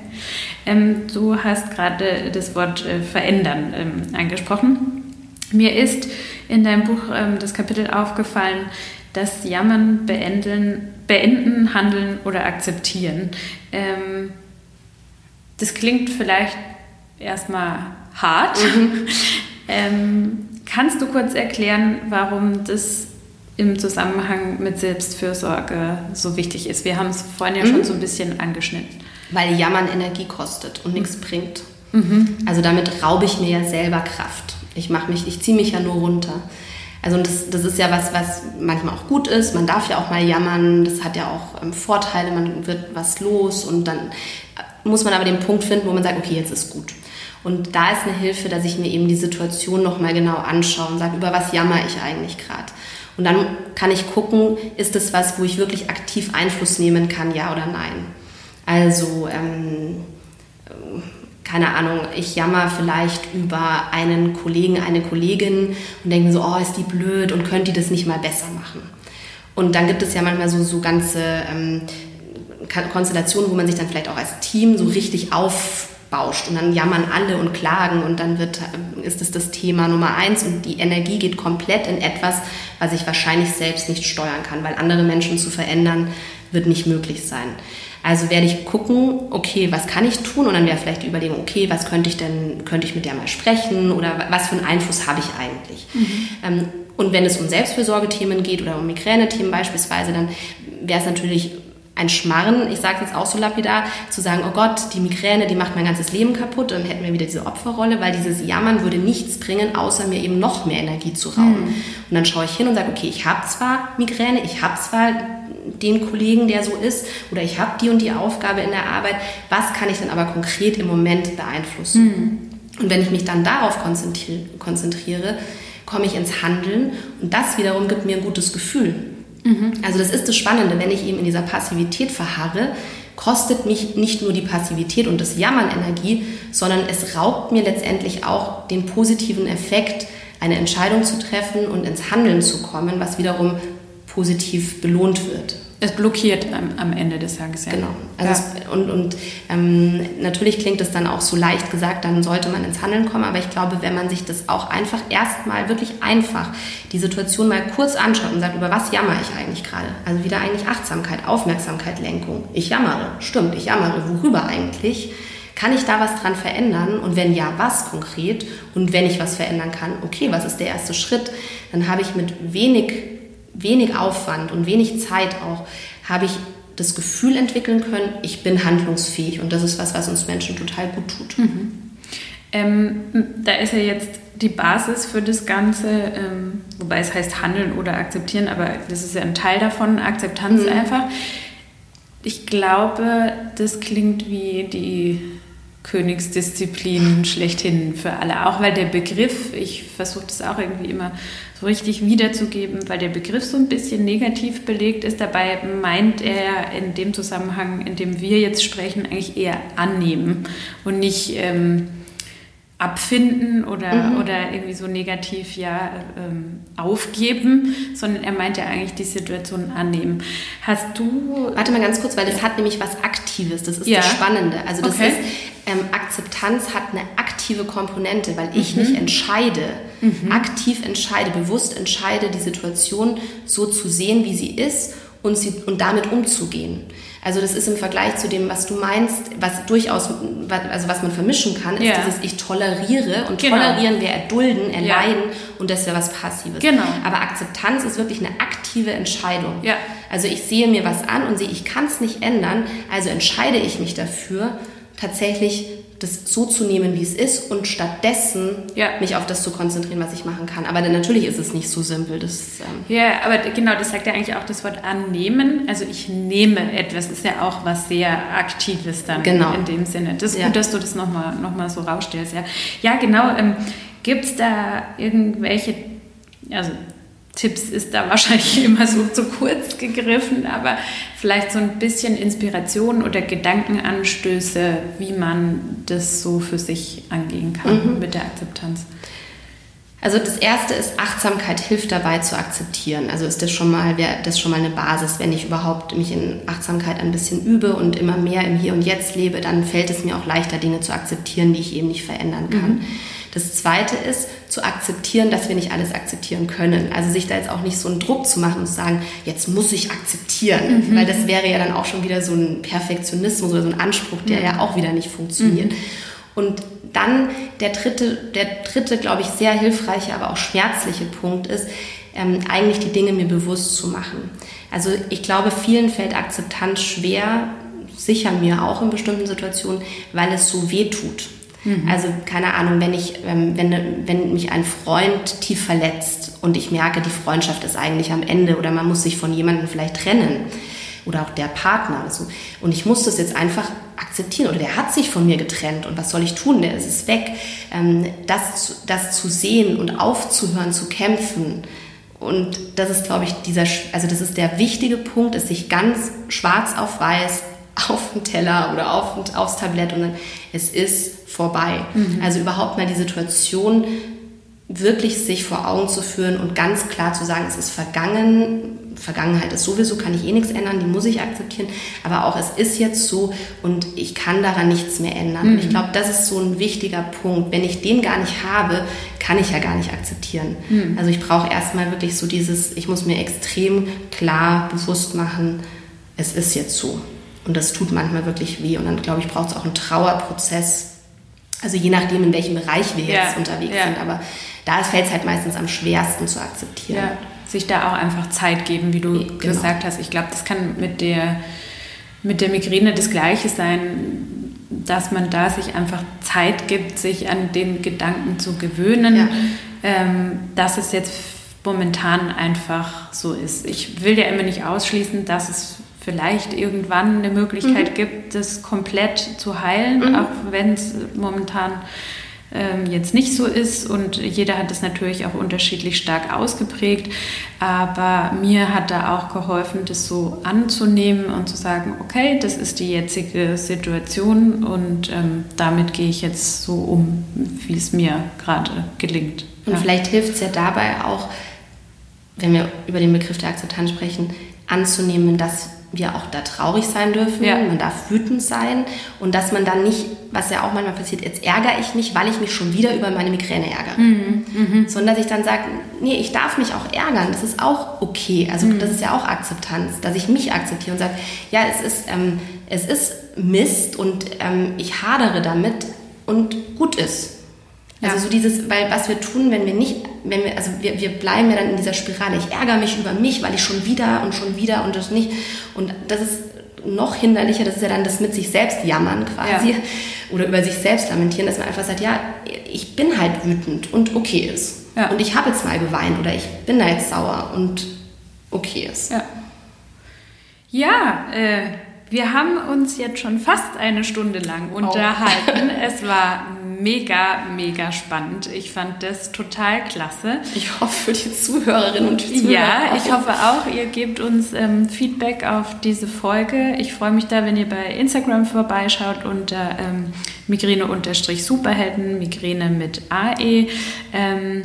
Ähm, du hast gerade das Wort äh, verändern ähm, angesprochen. Mir ist in deinem Buch ähm, das Kapitel aufgefallen, dass Jammern beenden, beenden, handeln oder akzeptieren. Ähm, das klingt vielleicht erstmal hart. Mhm. ähm, kannst du kurz erklären, warum das im Zusammenhang mit Selbstfürsorge so wichtig ist? Wir haben es vorhin ja mhm. schon so ein bisschen angeschnitten. Weil Jammern Energie kostet und nichts bringt. Mhm. Also damit raube ich mir ja selber Kraft. Ich mache mich, ich ziehe mich ja nur runter. Also das, das ist ja was, was manchmal auch gut ist. Man darf ja auch mal jammern. Das hat ja auch ähm, Vorteile. Man wird was los und dann muss man aber den Punkt finden, wo man sagt, okay, jetzt ist gut. Und da ist eine Hilfe, dass ich mir eben die Situation nochmal genau anschaue und sage, über was jammer ich eigentlich gerade. Und dann kann ich gucken, ist das was, wo ich wirklich aktiv Einfluss nehmen kann, ja oder nein. Also ähm, keine Ahnung, ich jammer vielleicht über einen Kollegen, eine Kollegin und denke mir so, oh, ist die blöd und könnte die das nicht mal besser machen. Und dann gibt es ja manchmal so, so ganze ähm, Konstellationen, wo man sich dann vielleicht auch als Team so richtig aufbauscht und dann jammern alle und klagen und dann wird, ähm, ist es das Thema Nummer eins und die Energie geht komplett in etwas, was ich wahrscheinlich selbst nicht steuern kann, weil andere Menschen zu verändern wird nicht möglich sein. Also werde ich gucken, okay, was kann ich tun? Und dann wäre vielleicht die Überlegung, okay, was könnte ich denn, könnte ich mit der mal sprechen oder was für einen Einfluss habe ich eigentlich? Mhm. Ähm, und wenn es um Selbstfürsorgethemen geht oder um Migräne-Themen beispielsweise, dann wäre es natürlich ein Schmarren, ich sage jetzt auch so lapidar, zu sagen, oh Gott, die Migräne, die macht mein ganzes Leben kaputt, dann hätten wir wieder diese Opferrolle, weil dieses Jammern würde nichts bringen, außer mir eben noch mehr Energie zu rauben. Mhm. Und dann schaue ich hin und sage, okay, ich habe zwar Migräne, ich habe zwar den Kollegen, der so ist, oder ich habe die und die Aufgabe in der Arbeit, was kann ich denn aber konkret im Moment beeinflussen? Mhm. Und wenn ich mich dann darauf konzentriere, komme ich ins Handeln und das wiederum gibt mir ein gutes Gefühl. Mhm. Also das ist das Spannende, wenn ich eben in dieser Passivität verharre, kostet mich nicht nur die Passivität und das Jammern Energie, sondern es raubt mir letztendlich auch den positiven Effekt, eine Entscheidung zu treffen und ins Handeln zu kommen, was wiederum positiv belohnt wird. Es blockiert am, am Ende des Tages, ja. Genau. Also ja. es, und und ähm, natürlich klingt es dann auch so leicht gesagt, dann sollte man ins Handeln kommen, aber ich glaube, wenn man sich das auch einfach erstmal wirklich einfach die Situation mal kurz anschaut und sagt, über was jammer ich eigentlich gerade? Also wieder eigentlich Achtsamkeit, Aufmerksamkeit, Lenkung. Ich jammere, stimmt, ich jammere. Worüber eigentlich? Kann ich da was dran verändern? Und wenn ja, was konkret? Und wenn ich was verändern kann, okay, was ist der erste Schritt? Dann habe ich mit wenig wenig Aufwand und wenig Zeit auch, habe ich das Gefühl entwickeln können, ich bin handlungsfähig. Und das ist was, was uns Menschen total gut tut. Mhm. Ähm, da ist ja jetzt die Basis für das Ganze, ähm, wobei es heißt handeln oder akzeptieren, aber das ist ja ein Teil davon, Akzeptanz mhm. einfach. Ich glaube, das klingt wie die Königsdisziplin schlechthin für alle. Auch weil der Begriff, ich versuche das auch irgendwie immer so richtig wiederzugeben, weil der Begriff so ein bisschen negativ belegt ist. Dabei meint er in dem Zusammenhang, in dem wir jetzt sprechen, eigentlich eher annehmen und nicht ähm, abfinden oder, mhm. oder irgendwie so negativ ja ähm, aufgeben, sondern er meint ja eigentlich die Situation annehmen. Hast du. Warte mal ganz kurz, weil das hat nämlich was Aktives, das ist ja. das Spannende. Also das okay. ist, ähm, Akzeptanz hat eine aktive Komponente, weil ich mhm. nicht entscheide, mhm. aktiv entscheide, bewusst entscheide, die Situation so zu sehen, wie sie ist und, sie, und damit umzugehen. Also das ist im Vergleich zu dem, was du meinst, was durchaus, also was man vermischen kann, ist ja. dieses ich toleriere und genau. tolerieren wir erdulden, erleiden ja. und das wäre was Passives. Genau. Aber Akzeptanz ist wirklich eine aktive Entscheidung. Ja. Also ich sehe mir was an und sehe, ich kann es nicht ändern, also entscheide ich mich dafür, tatsächlich das so zu nehmen, wie es ist und stattdessen ja. mich auf das zu konzentrieren, was ich machen kann. Aber natürlich ist es nicht so simpel. Das, ähm ja, aber genau, das sagt ja eigentlich auch das Wort annehmen. Also ich nehme etwas, ist ja auch was sehr Aktives dann genau. in dem Sinne. Das ist ja. gut, dass du das nochmal noch mal so rausstellst. Ja, ja genau. Ähm, Gibt es da irgendwelche, also Tipps ist da wahrscheinlich immer so zu kurz gegriffen, aber vielleicht so ein bisschen Inspiration oder Gedankenanstöße, wie man das so für sich angehen kann mhm. mit der Akzeptanz. Also das erste ist Achtsamkeit hilft dabei zu akzeptieren. Also ist das schon mal wäre das schon mal eine Basis, wenn ich überhaupt mich in Achtsamkeit ein bisschen übe und immer mehr im Hier und Jetzt lebe, dann fällt es mir auch leichter Dinge zu akzeptieren, die ich eben nicht verändern kann. Mhm. Das zweite ist zu akzeptieren, dass wir nicht alles akzeptieren können. Also sich da jetzt auch nicht so einen Druck zu machen und zu sagen, jetzt muss ich akzeptieren, mhm. weil das wäre ja dann auch schon wieder so ein Perfektionismus oder so ein Anspruch, der mhm. ja auch wieder nicht funktioniert. Mhm. Und dann der dritte, der dritte, glaube ich, sehr hilfreiche, aber auch schmerzliche Punkt ist, ähm, eigentlich die Dinge mir bewusst zu machen. Also ich glaube, vielen fällt Akzeptanz schwer, sicher mir auch in bestimmten Situationen, weil es so weh tut. Mhm. Also keine Ahnung, wenn ich, ähm, wenn, wenn mich ein Freund tief verletzt und ich merke, die Freundschaft ist eigentlich am Ende oder man muss sich von jemandem vielleicht trennen oder auch der Partner oder so. Und ich muss das jetzt einfach akzeptieren oder der hat sich von mir getrennt und was soll ich tun? Der ist weg. Ähm, das, das zu sehen und aufzuhören zu kämpfen. Und das ist, glaube ich, dieser, also das ist der wichtige Punkt, ist sich ganz schwarz auf weiß auf den Teller oder auf, aufs Tablett und dann, es ist vorbei. Mhm. Also überhaupt mal die Situation wirklich sich vor Augen zu führen und ganz klar zu sagen, es ist vergangen. Vergangenheit ist sowieso, kann ich eh nichts ändern, die muss ich akzeptieren. Aber auch es ist jetzt so und ich kann daran nichts mehr ändern. Mhm. Ich glaube, das ist so ein wichtiger Punkt. Wenn ich den gar nicht habe, kann ich ja gar nicht akzeptieren. Mhm. Also ich brauche erstmal wirklich so dieses, ich muss mir extrem klar bewusst machen, es ist jetzt so. Und das tut manchmal wirklich weh. Und dann, glaube ich, braucht es auch einen Trauerprozess. Also je nachdem, in welchem Bereich wir jetzt ja, unterwegs ja. sind. Aber da fällt es halt meistens am schwersten zu akzeptieren. Ja, sich da auch einfach Zeit geben, wie du genau. gesagt hast. Ich glaube, das kann mit der, mit der Migräne das Gleiche sein, dass man da sich einfach Zeit gibt, sich an den Gedanken zu gewöhnen, ähm, dass es jetzt momentan einfach so ist. Ich will ja immer nicht ausschließen, dass es vielleicht irgendwann eine Möglichkeit mhm. gibt, das komplett zu heilen, mhm. auch wenn es momentan ähm, jetzt nicht so ist und jeder hat es natürlich auch unterschiedlich stark ausgeprägt. Aber mir hat da auch geholfen, das so anzunehmen und zu sagen, okay, das ist die jetzige Situation und ähm, damit gehe ich jetzt so um, wie es mir gerade gelingt. Und ja. vielleicht hilft es ja dabei auch, wenn wir über den Begriff der Akzeptanz sprechen, anzunehmen, dass wir auch da traurig sein dürfen, ja. man darf wütend sein und dass man dann nicht, was ja auch manchmal passiert, jetzt ärgere ich mich, weil ich mich schon wieder über meine Migräne ärgere, mhm. Mhm. sondern dass ich dann sage, nee, ich darf mich auch ärgern, das ist auch okay, also mhm. das ist ja auch Akzeptanz, dass ich mich akzeptiere und sage, ja, es ist, ähm, es ist Mist und ähm, ich hadere damit und gut ist. Also ja. so dieses, weil was wir tun, wenn wir nicht, wenn wir, also wir, wir bleiben ja dann in dieser Spirale. Ich ärgere mich über mich, weil ich schon wieder und schon wieder und das nicht. Und das ist noch hinderlicher, das ist ja dann das mit sich selbst jammern quasi ja. oder über sich selbst lamentieren, dass man einfach sagt, ja, ich bin halt wütend und okay ist. Ja. Und ich habe jetzt mal geweint oder ich bin da jetzt sauer und okay ist. Ja, ja äh, wir haben uns jetzt schon fast eine Stunde lang unterhalten. Oh. es war mega, mega spannend. Ich fand das total klasse. Ich hoffe für die Zuhörerinnen und Zuhörer. Ja, auch. ich hoffe auch, ihr gebt uns ähm, Feedback auf diese Folge. Ich freue mich da, wenn ihr bei Instagram vorbeischaut unter ähm, Migräne-Superhelden, Migräne mit AE. Ähm,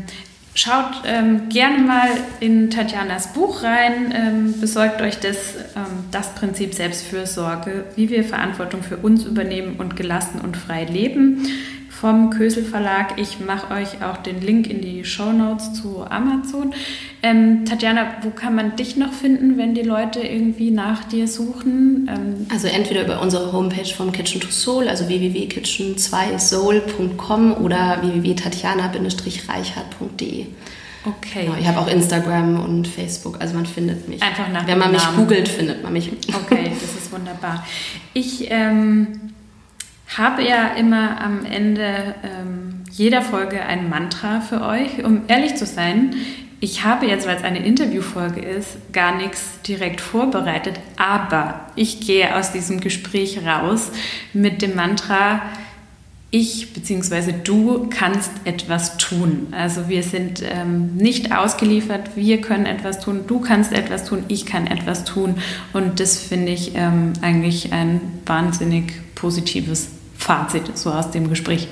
Schaut ähm, gerne mal in Tatjanas Buch rein, ähm, besorgt euch das, ähm, das Prinzip Selbstfürsorge, wie wir Verantwortung für uns übernehmen und gelassen und frei leben vom Kösel Verlag. Ich mache euch auch den Link in die Show Notes zu Amazon. Ähm, Tatjana, wo kann man dich noch finden, wenn die Leute irgendwie nach dir suchen? Ähm also entweder über unsere Homepage vom Kitchen to Soul, also www.kitchen2soul.com oder www.tatjana-reichhardt.de. Okay. Genau, ich habe auch Instagram und Facebook, also man findet mich. Einfach nach Wenn man mich googelt, findet man mich. Okay, das ist wunderbar. Ich ähm, habe ja immer am Ende ähm, jeder Folge ein Mantra für euch. Um ehrlich zu sein, ich habe jetzt, weil es eine Interviewfolge ist, gar nichts direkt vorbereitet, aber ich gehe aus diesem Gespräch raus mit dem Mantra, ich bzw. du kannst etwas tun. Also wir sind ähm, nicht ausgeliefert, wir können etwas tun, du kannst etwas tun, ich kann etwas tun. Und das finde ich ähm, eigentlich ein wahnsinnig positives Fazit so aus dem Gespräch.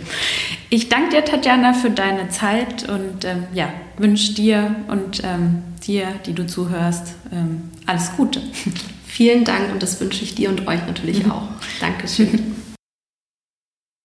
Ich danke dir, Tatjana, für deine Zeit und ähm, ja, wünsche dir und ähm, dir, die du zuhörst, ähm, alles Gute. Vielen Dank und das wünsche ich dir und euch natürlich mhm. auch. Dankeschön.